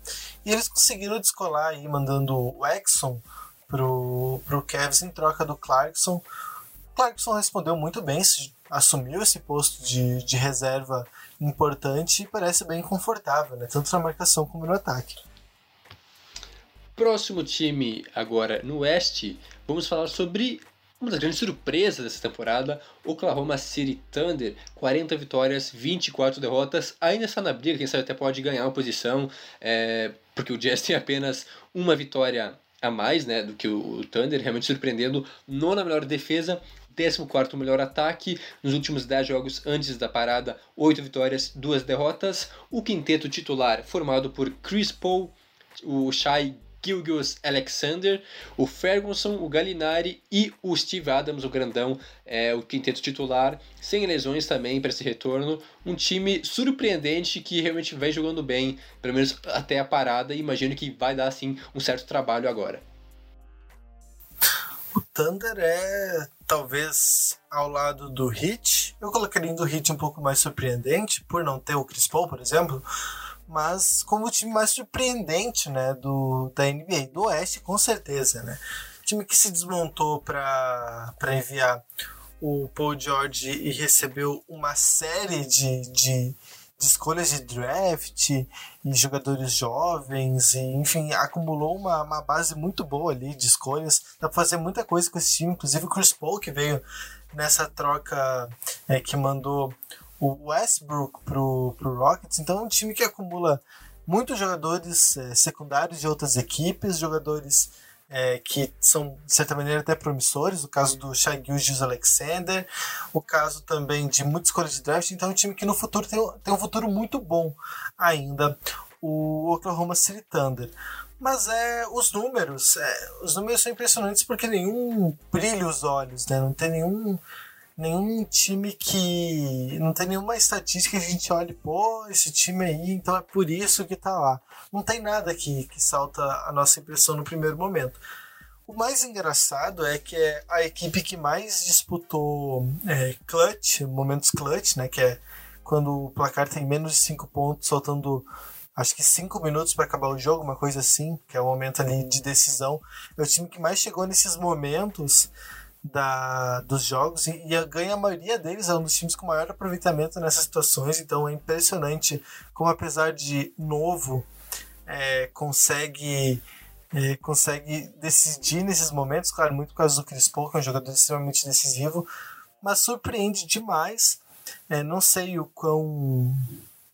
E eles conseguiram descolar aí, mandando o Exxon pro, pro Cavs em troca do Clarkson. O Clarkson respondeu muito bem, assumiu esse posto de, de reserva importante e parece bem confortável, né? tanto na marcação como no ataque. Próximo time agora no Oeste, vamos falar sobre uma das grandes surpresas dessa temporada, Oklahoma City Thunder, 40 vitórias, 24 derrotas, ainda está na briga, quem sabe até pode ganhar uma posição, é, porque o Jazz tem apenas uma vitória a mais né, do que o Thunder, realmente surpreendendo, nona melhor defesa, 14 melhor ataque, nos últimos 10 jogos antes da parada, 8 vitórias, 2 derrotas, o quinteto titular formado por Chris Paul, o Shai Gilgius Alexander, o Ferguson, o Gallinari e o Steve Adams, o grandão, é, o quinteto titular, sem lesões também para esse retorno. Um time surpreendente que realmente vem jogando bem, pelo menos até a parada, e imagino que vai dar assim um certo trabalho agora. O Thunder é talvez ao lado do Heat. Eu colocaria do Heat um pouco mais surpreendente por não ter o Chris Paul, por exemplo mas como o time mais surpreendente, né, do da NBA do Oeste, com certeza, né? Time que se desmontou para enviar o Paul George e recebeu uma série de, de, de, escolhas de draft e jogadores jovens, e, enfim, acumulou uma, uma base muito boa ali de escolhas. Dá para fazer muita coisa com esse time, inclusive o Chris Paul, que veio nessa troca é, que mandou o Westbrook pro, pro Rockets, então é um time que acumula muitos jogadores é, secundários de outras equipes, jogadores é, que são, de certa maneira, até promissores, o caso do Shai Gilgeous Alexander, o caso também de muitas escolhas de draft, então é um time que no futuro tem, tem um futuro muito bom ainda, o Oklahoma City Thunder. Mas é os números, é, os números são impressionantes porque nenhum brilha os olhos, né? Não tem nenhum nenhum time que. Não tem nenhuma estatística que a gente olhe, pô, esse time aí, então é por isso que tá lá. Não tem nada que, que salta a nossa impressão no primeiro momento. O mais engraçado é que é a equipe que mais disputou é, clutch, momentos clutch, né? Que é quando o placar tem menos de 5 pontos, soltando acho que 5 minutos para acabar o jogo, uma coisa assim, que é o momento ali de decisão. É o time que mais chegou nesses momentos da, dos jogos e, e ganha a maioria deles, é um dos times com maior aproveitamento nessas situações, então é impressionante como apesar de novo é, consegue é, consegue decidir nesses momentos, claro, muito por causa do Chris Paul, que é um jogador extremamente decisivo, mas surpreende demais. É, não sei o quão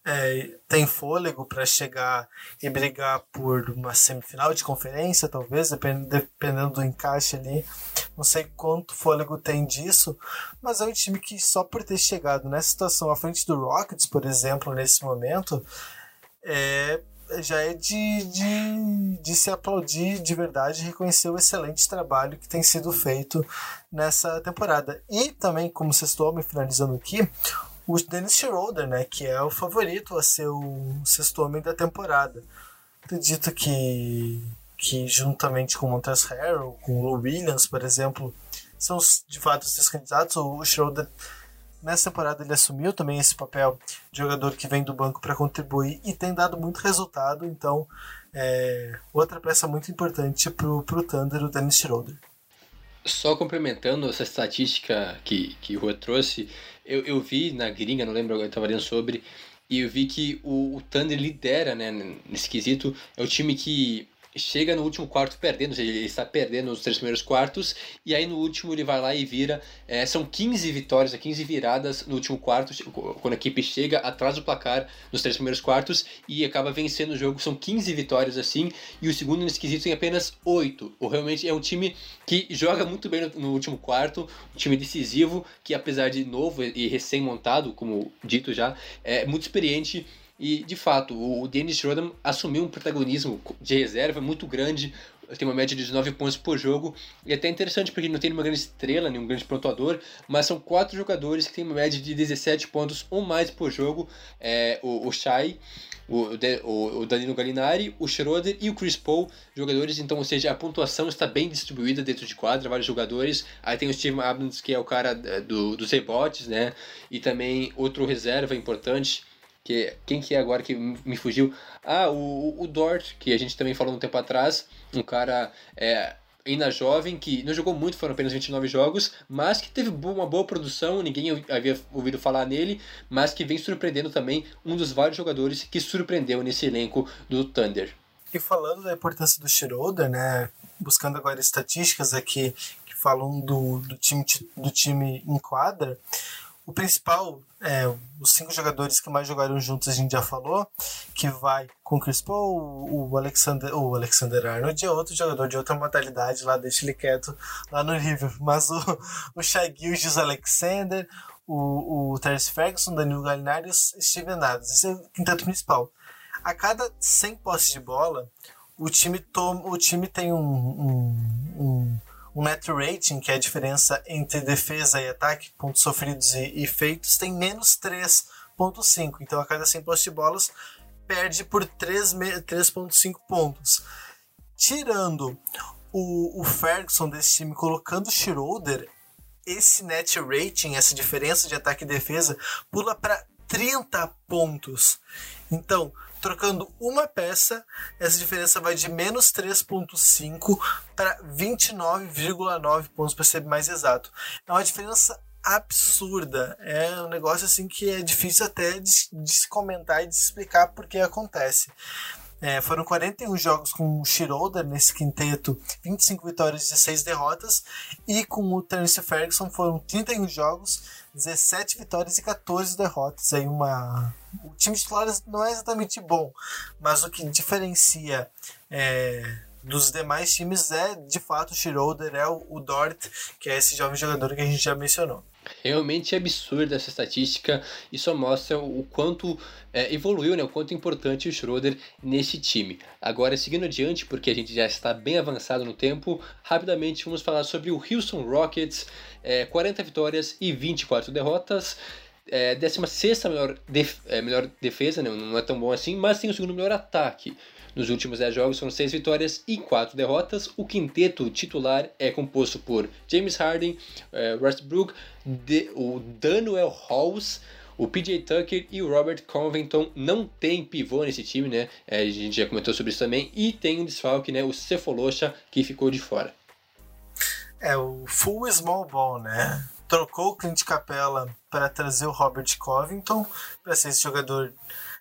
é, tem fôlego para chegar e brigar por uma semifinal de conferência, talvez, dependendo do encaixe ali. Não sei quanto fôlego tem disso, mas é um time que só por ter chegado nessa situação à frente do Rockets, por exemplo, nesse momento, é, já é de, de, de se aplaudir de verdade e reconhecer o excelente trabalho que tem sido feito nessa temporada. E também, como vocês estão me finalizando aqui, o Dennis Schroeder, né, que é o favorito a ser o sexto homem da temporada. Acredito que, que juntamente com o Montrezl Harrell, com o Williams, por exemplo, são de fato os candidatos. O Schroeder, nessa temporada, ele assumiu também esse papel de jogador que vem do banco para contribuir e tem dado muito resultado. Então, é, outra peça muito importante para o Thunder, o Dennis Schroeder. Só complementando essa estatística que, que o Rua trouxe, eu, eu vi na gringa, não lembro agora, estava lendo sobre, e eu vi que o, o Thunder lidera, né, nesse quesito. É o time que chega no último quarto perdendo, ou seja, ele está perdendo os três primeiros quartos, e aí no último ele vai lá e vira. É, são 15 vitórias, 15 viradas no último quarto, quando a equipe chega atrás do placar nos três primeiros quartos e acaba vencendo o jogo. São 15 vitórias assim, e o segundo nesse quesito tem apenas 8. Ou realmente é um time que joga muito bem no, no último quarto, um time decisivo, que apesar de novo e recém-montado, como dito já, é muito experiente e, de fato, o Dennis Schroeder assumiu um protagonismo de reserva muito grande, tem uma média de 19 pontos por jogo, e é até interessante porque não tem nenhuma grande estrela, nenhum grande pontuador, mas são quatro jogadores que têm uma média de 17 pontos ou mais por jogo, é, o, o Shai, o, o, o Danilo Gallinari, o Schroeder e o Chris Paul, jogadores, então, ou seja, a pontuação está bem distribuída dentro de quadra, vários jogadores, aí tem o Steve Abnett, que é o cara é, do, dos rebotes, né, e também outro reserva importante, que quem que é agora que me fugiu? Ah, o, o Dort, que a gente também falou um tempo atrás, um cara é, ainda jovem, que não jogou muito, foram apenas 29 jogos, mas que teve uma boa produção, ninguém havia ouvido falar nele, mas que vem surpreendendo também um dos vários jogadores que surpreendeu nesse elenco do Thunder. E falando da importância do Schroeder, né, buscando agora estatísticas aqui que falam do, do, time, do time em quadra, o principal, é, os cinco jogadores que mais jogaram juntos a gente já falou, que vai com o Chris Paul, o Alexander, o Alexander Arnold é outro jogador de outra modalidade lá, deixa ele quieto lá no River, mas o, o Shai Gilgis Alexander, o, o Terence Ferguson, Danilo Gallinari e o Steven Adams. Esse é o quinteto principal. A cada 100 posses de bola, o time, toma, o time tem um, um, um o net rating, que é a diferença entre defesa e ataque, pontos sofridos e, e feitos, tem menos 3.5. Então a cada 100 postes de bolas perde por 3.5 pontos. Tirando o, o Ferguson desse time, colocando o Schroeder, esse net rating, essa diferença de ataque e defesa, pula para 30 pontos. Então, trocando uma peça, essa diferença vai de menos 3,5 para 29,9 pontos, para ser mais exato. É uma diferença absurda. É um negócio assim que é difícil até de, de se comentar e de se explicar porque acontece. É, foram 41 jogos com o Schroeder nesse quinteto, 25 vitórias e 16 derrotas. E com o Terence Ferguson foram 31 jogos, 17 vitórias e 14 derrotas. Aí uma... O time titular não é exatamente bom, mas o que diferencia é, dos demais times é de fato o Schroeder, é o, o Dort, que é esse jovem jogador que a gente já mencionou. Realmente é absurda essa estatística e só mostra o quanto é, evoluiu, né, o quanto importante o Schroeder nesse time. Agora, seguindo adiante, porque a gente já está bem avançado no tempo, rapidamente vamos falar sobre o Houston Rockets, é, 40 vitórias e 24 derrotas. É, 16 melhor, def é, melhor defesa, né, não é tão bom assim, mas tem o segundo melhor ataque. Nos últimos 10 jogos foram 6 vitórias e 4 derrotas. O quinteto titular é composto por James Harden, uh, Westbrook, de, o Daniel Halls, o PJ Tucker e o Robert Covington não tem pivô nesse time, né? É, a gente já comentou sobre isso também. E tem um desfalque, né? O Cephalosha, que ficou de fora. É o full small ball, né? Trocou o Clint Capella para trazer o Robert Covington para ser esse jogador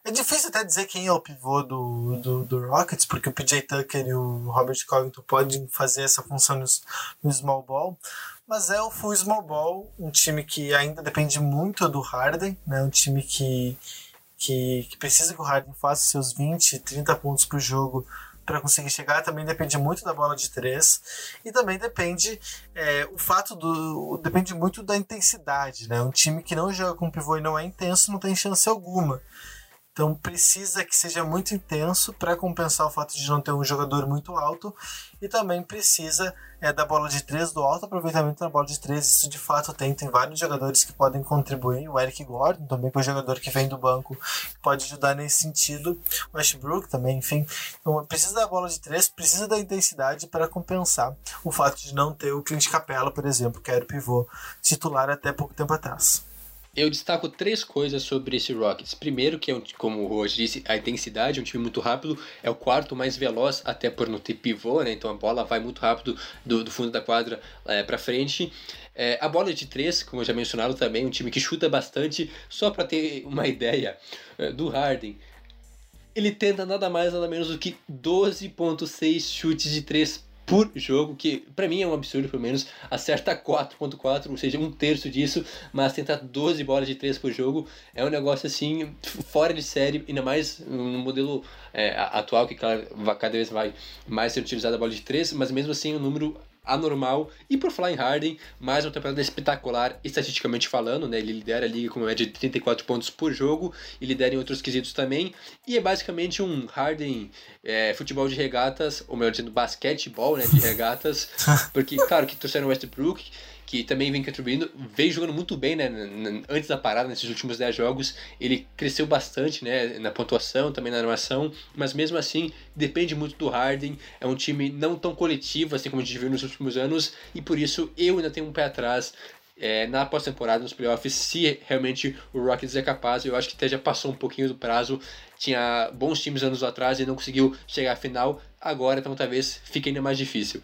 É difícil até dizer quem é o pivô do, do, do Rockets, porque o PJ Tucker e o Robert Covington podem fazer essa função no, no small ball, mas é o full small ball, um time que ainda depende muito do Harden, né? um time que, que, que precisa que o Harden faça seus 20, 30 pontos por jogo para conseguir chegar também depende muito da bola de três e também depende é, o fato do depende muito da intensidade né um time que não joga com pivô e não é intenso não tem chance alguma então precisa que seja muito intenso para compensar o fato de não ter um jogador muito alto e também precisa é, da bola de três, do alto aproveitamento da bola de três. Isso de fato tem, tem vários jogadores que podem contribuir. O Eric Gordon também, que é um jogador que vem do banco, pode ajudar nesse sentido. O Westbrook também, enfim. Então, precisa da bola de três, precisa da intensidade para compensar o fato de não ter o Clint Capella, por exemplo, que era o pivô titular até pouco tempo atrás. Eu destaco três coisas sobre esse Rockets. Primeiro, que é, como o Roger disse, a intensidade, um time muito rápido, é o quarto mais veloz, até por não ter pivô, né? Então a bola vai muito rápido do, do fundo da quadra é, para frente. É, a bola de três, como já mencionaram também, um time que chuta bastante, só para ter uma [laughs] ideia é, do Harden. Ele tenta nada mais, nada menos do que 12,6 chutes de três por jogo, que para mim é um absurdo, pelo menos. Acerta 4.4, ou seja, um terço disso, mas tentar 12 bolas de 3 por jogo é um negócio assim, fora de série, ainda mais no modelo é, atual, que cada vez vai mais ser utilizada a bola de 3, mas mesmo assim um número anormal. E por falar em Harden, mais uma temporada espetacular, estatisticamente falando, né? Ele lidera a liga com uma média de 34 pontos por jogo e lidera em outros quesitos também. E é basicamente um Harden é, futebol de regatas, ou melhor dizendo, basquetebol né, de regatas. [laughs] Porque, claro, que trouxeram o Westbrook que também vem contribuindo, veio jogando muito bem, né, antes da parada, nesses últimos 10 jogos, ele cresceu bastante, né, na pontuação, também na armação, mas mesmo assim, depende muito do Harden, é um time não tão coletivo, assim como a gente viu nos últimos anos, e por isso eu ainda tenho um pé atrás é, na pós-temporada, nos playoffs, se realmente o Rockets é capaz. Eu acho que até já passou um pouquinho do prazo. Tinha bons times anos atrás e não conseguiu chegar à final. Agora, então, talvez fique ainda mais difícil.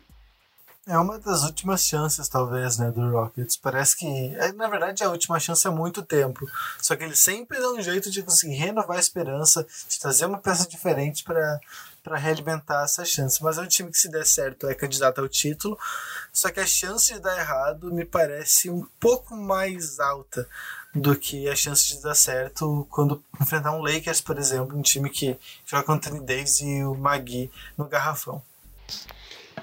É uma das últimas chances, talvez, né, do Rockets. Parece que, é, na verdade, a última chance há muito tempo. Só que ele sempre dá um jeito de conseguir renovar a esperança, de trazer uma peça diferente para para realimentar essa chance. Mas é um time que, se der certo, é candidato ao título. Só que a chance de dar errado me parece um pouco mais alta do que a chance de dar certo quando enfrentar um Lakers, por exemplo, um time que joga com o Anthony Davis e o Magui no garrafão.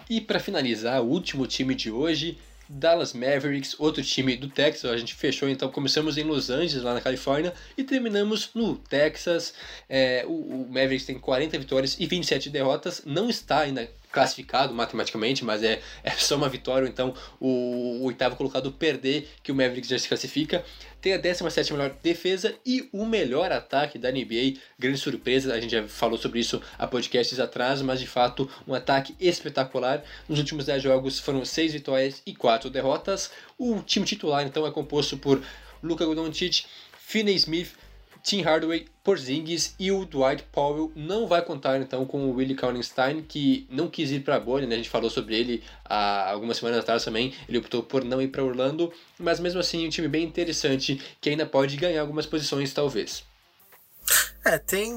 E para finalizar, o último time de hoje, Dallas Mavericks, outro time do Texas. A gente fechou então, começamos em Los Angeles, lá na Califórnia, e terminamos no Texas. É, o, o, Mavericks tem 40 vitórias e 27 derrotas, não está ainda classificado matematicamente, mas é, é só uma vitória, então o, o oitavo colocado perder, que o Mavericks já se classifica. Tem a 17 melhor defesa e o melhor ataque da NBA. Grande surpresa, a gente já falou sobre isso há podcasts atrás, mas de fato um ataque espetacular. Nos últimos 10 jogos foram 6 vitórias e 4 derrotas. O time titular então é composto por Luka Doncic, Finney Smith, Tim Hardaway, Porzingis e o Dwight Powell não vai contar então com o Willie Kallenstein, que não quis ir para a bolha, né? a gente falou sobre ele há algumas semanas atrás também, ele optou por não ir para Orlando, mas mesmo assim um time bem interessante que ainda pode ganhar algumas posições talvez. É, tem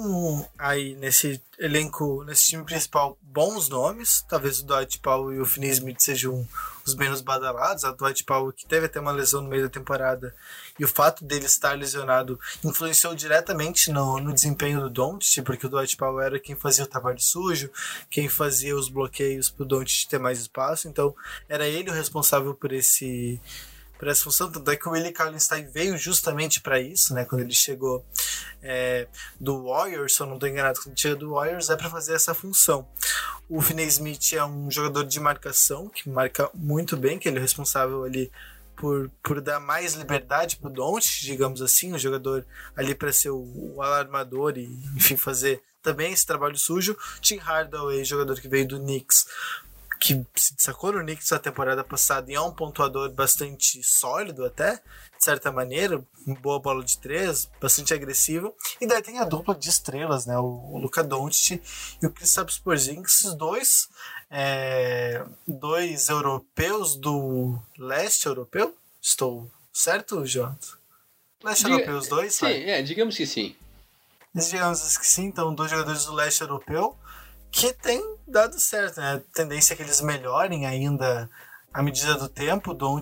aí nesse elenco, nesse time principal, bons nomes. Talvez o Dwight Powell e o Finney Smith sejam os menos badalados. A Dwight Powell, que teve até uma lesão no meio da temporada, e o fato dele estar lesionado influenciou diretamente no, no desempenho do Doncic, porque o Dwight Powell era quem fazia o trabalho sujo, quem fazia os bloqueios para o Doncic ter mais espaço. Então, era ele o responsável por esse por essa função, tanto é que o Willie Kallenstein veio justamente para isso, né? Quando ele chegou é, do Warriors, se eu não estou enganado, quando ele chega do Warriors é para fazer essa função. O Finney Smith é um jogador de marcação que marca muito bem, que ele é responsável ali por, por dar mais liberdade para o Doncic, digamos assim, um jogador ali para ser o, o, alarmador e, enfim, fazer também esse trabalho sujo. Tim Hardaway, jogador que veio do Knicks, que se destacou no Knicks na temporada passada e é um pontuador bastante sólido até, de certa maneira, boa bola de três, bastante agressivo. E daí tem a dupla de estrelas, né? O, Luca Doncic e o Kristaps Porzingis, esses dois, é, dois europeus do leste europeu. Estou certo, Jonathan? Leste Diga, europeu os dois? Sim, é, digamos que sim. Digamos que sim, então, dois jogadores do leste europeu que tem dado certo, né? A tendência é que eles melhorem ainda à medida do tempo. O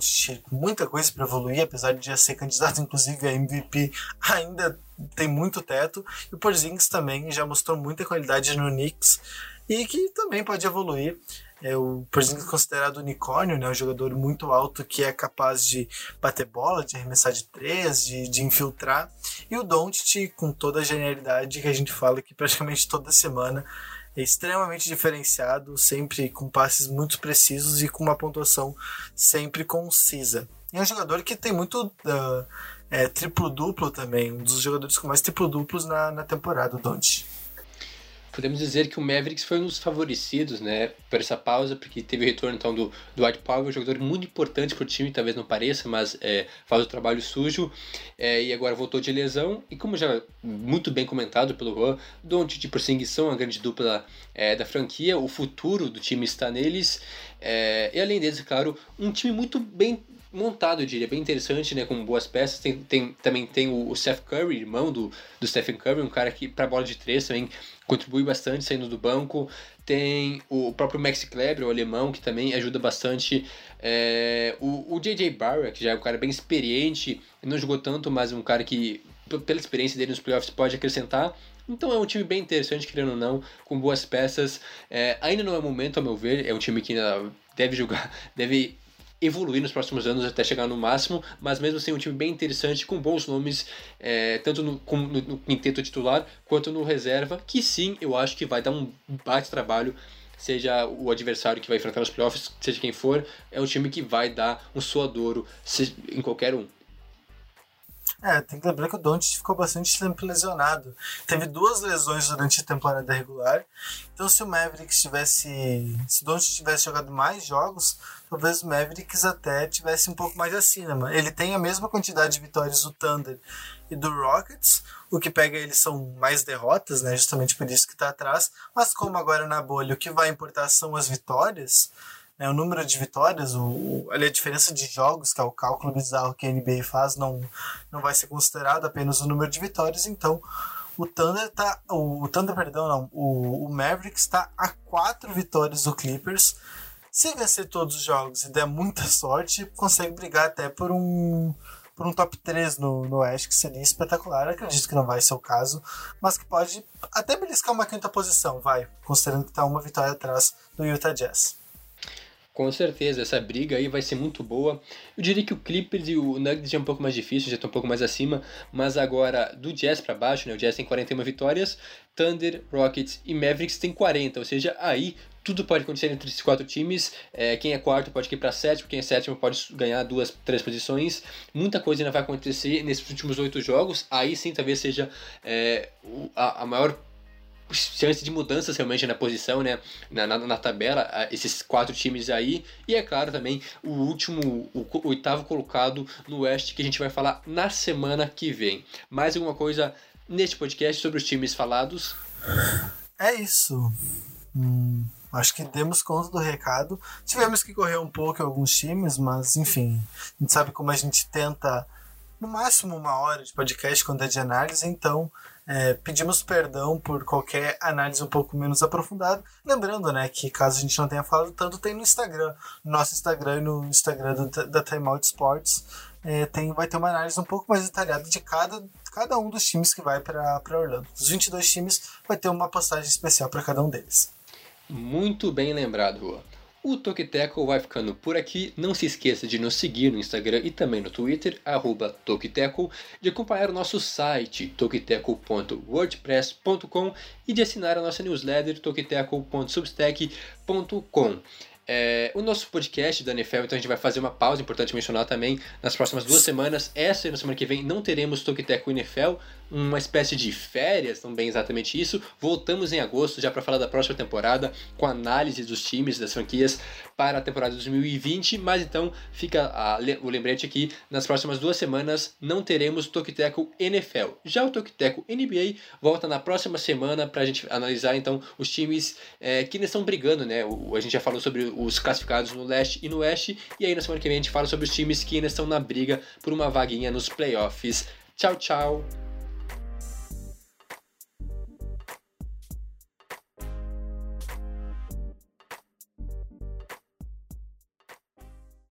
muita coisa para evoluir, apesar de já ser candidato, [laughs] inclusive, a MVP, ainda tem muito teto. E o Porzingis também já mostrou muita qualidade no Knicks e que também pode evoluir. É o Porzingis é considerado unicórnio, né? Um jogador muito alto que é capaz de bater bola, de arremessar de três, de, de infiltrar. E o Doncic, com toda a genialidade que a gente fala aqui praticamente toda semana, extremamente diferenciado, sempre com passes muito precisos e com uma pontuação sempre concisa. E é um jogador que tem muito uh, é, triplo-duplo também, um dos jogadores com mais triplo-duplos na, na temporada, o Doncic podemos dizer que o Mavericks foi um dos favorecidos, né, por essa pausa, porque teve o retorno então do Dwight Powell, um jogador muito importante para o time, talvez não pareça, mas é, faz o trabalho sujo, é, e agora voltou de lesão, e como já muito bem comentado pelo Juan, Doncic e Porzingis são a grande dupla é, da franquia, o futuro do time está neles, é, e além deles, claro, um time muito bem montado, eu diria, bem interessante, né, com boas peças. Tem, tem, também tem o, Seth Curry, irmão do, do Stephen Curry, um cara que para bola de três também contribui bastante saindo do banco. Tem o próprio Max Kleber, o alemão, que também ajuda bastante. É, o, o J.J. Barra, que já é um cara bem experiente, não jogou tanto, mas um cara que, pela experiência dele nos playoffs, pode acrescentar. Então é um time bem interessante, querendo ou não, com boas peças. É, ainda não é momento, ao meu ver, é um time que ainda deve jogar, [laughs] deve evoluir nos próximos anos até chegar no máximo, mas mesmo assim um time bem interessante, com bons nomes, é, tanto no, no, no, quinteto titular quanto no reserva, que sim, eu acho que vai dar um bate trabalho, seja o adversário que vai enfrentar nos playoffs, seja quem for, é um time que vai dar um suadouro em qualquer um. É, tem que lembrar que o Doncic ficou bastante tempo lesionado. Teve duas lesões durante a temporada regular. Então, se o Mavericks tivesse. Se o Doncic tivesse jogado mais jogos, talvez o Mavericks até tivesse um pouco mais acima. Ele tem a mesma quantidade de vitórias do Thunder e do Rockets. O que pega eles são mais derrotas, né? Justamente por isso que está atrás. Mas como agora na bolha o que vai importar são as vitórias né, o número de vitórias, o, ali a diferença de jogos, que é o cálculo bizarro que a NBA faz, não, não vai ser considerado apenas o número de vitórias, então o Thunder tá. O, o Thunder, perdão, não. O, o Mavericks está a quatro vitórias do Clippers. Se vencer todos os jogos e der muita [laughs] sorte, consegue brigar até por um por um top 3 no, no Oeste, que seria espetacular. Acredito que não vai ser o caso, mas que pode até beliscar uma quinta posição, vai, considerando que está uma vitória atrás do Utah Jazz. Com certeza, essa briga aí vai ser muito boa. Eu diria que o Clippers e o Nuggets já é um pouco mais difícil, já estão um pouco mais acima, mas agora do Jazz para baixo, né? O Jazz tem 41 vitórias, Thunder, Rockets e Mavericks tem 40, ou seja, aí tudo pode acontecer entre esses quatro times. É, quem é quarto pode ir para sétimo, quem é sétimo pode ganhar duas, três posições. Muita coisa ainda vai acontecer nesses últimos oito jogos. Aí sim, talvez seja é, a, a maior chance de mudanças realmente na posição, né? Na, na, na, tabela, esses quatro times aí. E é claro também o último, o, o, oitavo colocado no Oeste, que a gente vai falar na semana que vem. Mais alguma coisa neste podcast sobre os times falados? É isso. Hum, acho que demos conta do recado. Tivemos que correr um pouco alguns times, mas enfim, a gente sabe como a gente tenta no máximo uma hora de podcast quando é de análise, então é, pedimos perdão por qualquer análise um pouco menos aprofundada. Lembrando, né, que caso a gente não tenha falado tanto, tem no Instagram, no nosso Instagram e no Instagram do, da Time Out Sports, é, tem, vai ter uma análise um pouco mais detalhada de cada, cada um dos times que vai para Orlando. Os 22 times vai ter uma postagem especial para cada um deles. Muito bem lembrado, Rua. O Tokiteco vai ficando por aqui. Não se esqueça de nos seguir no Instagram e também no Twitter, arroba Tokiteco, de acompanhar o nosso site, tokiteco.wordpress.com e de assinar a nossa newsletter, tokiteco.substack.com. É, o nosso podcast da NFL, então a gente vai fazer uma pausa, importante mencionar também, nas próximas duas semanas. Essa e na semana que vem não teremos Tokiteco NFL, uma espécie de férias, não bem exatamente isso. Voltamos em agosto já para falar da próxima temporada, com análise dos times, das franquias para a temporada 2020. Mas então fica a, o lembrete aqui: nas próximas duas semanas não teremos Tokiteco NFL. Já o Tokiteco NBA volta na próxima semana para a gente analisar então os times é, que estão brigando, né? O, a gente já falou sobre os classificados no leste e no oeste, e aí na semana que vem a gente fala sobre os times que ainda estão na briga por uma vaguinha nos playoffs. Tchau, tchau!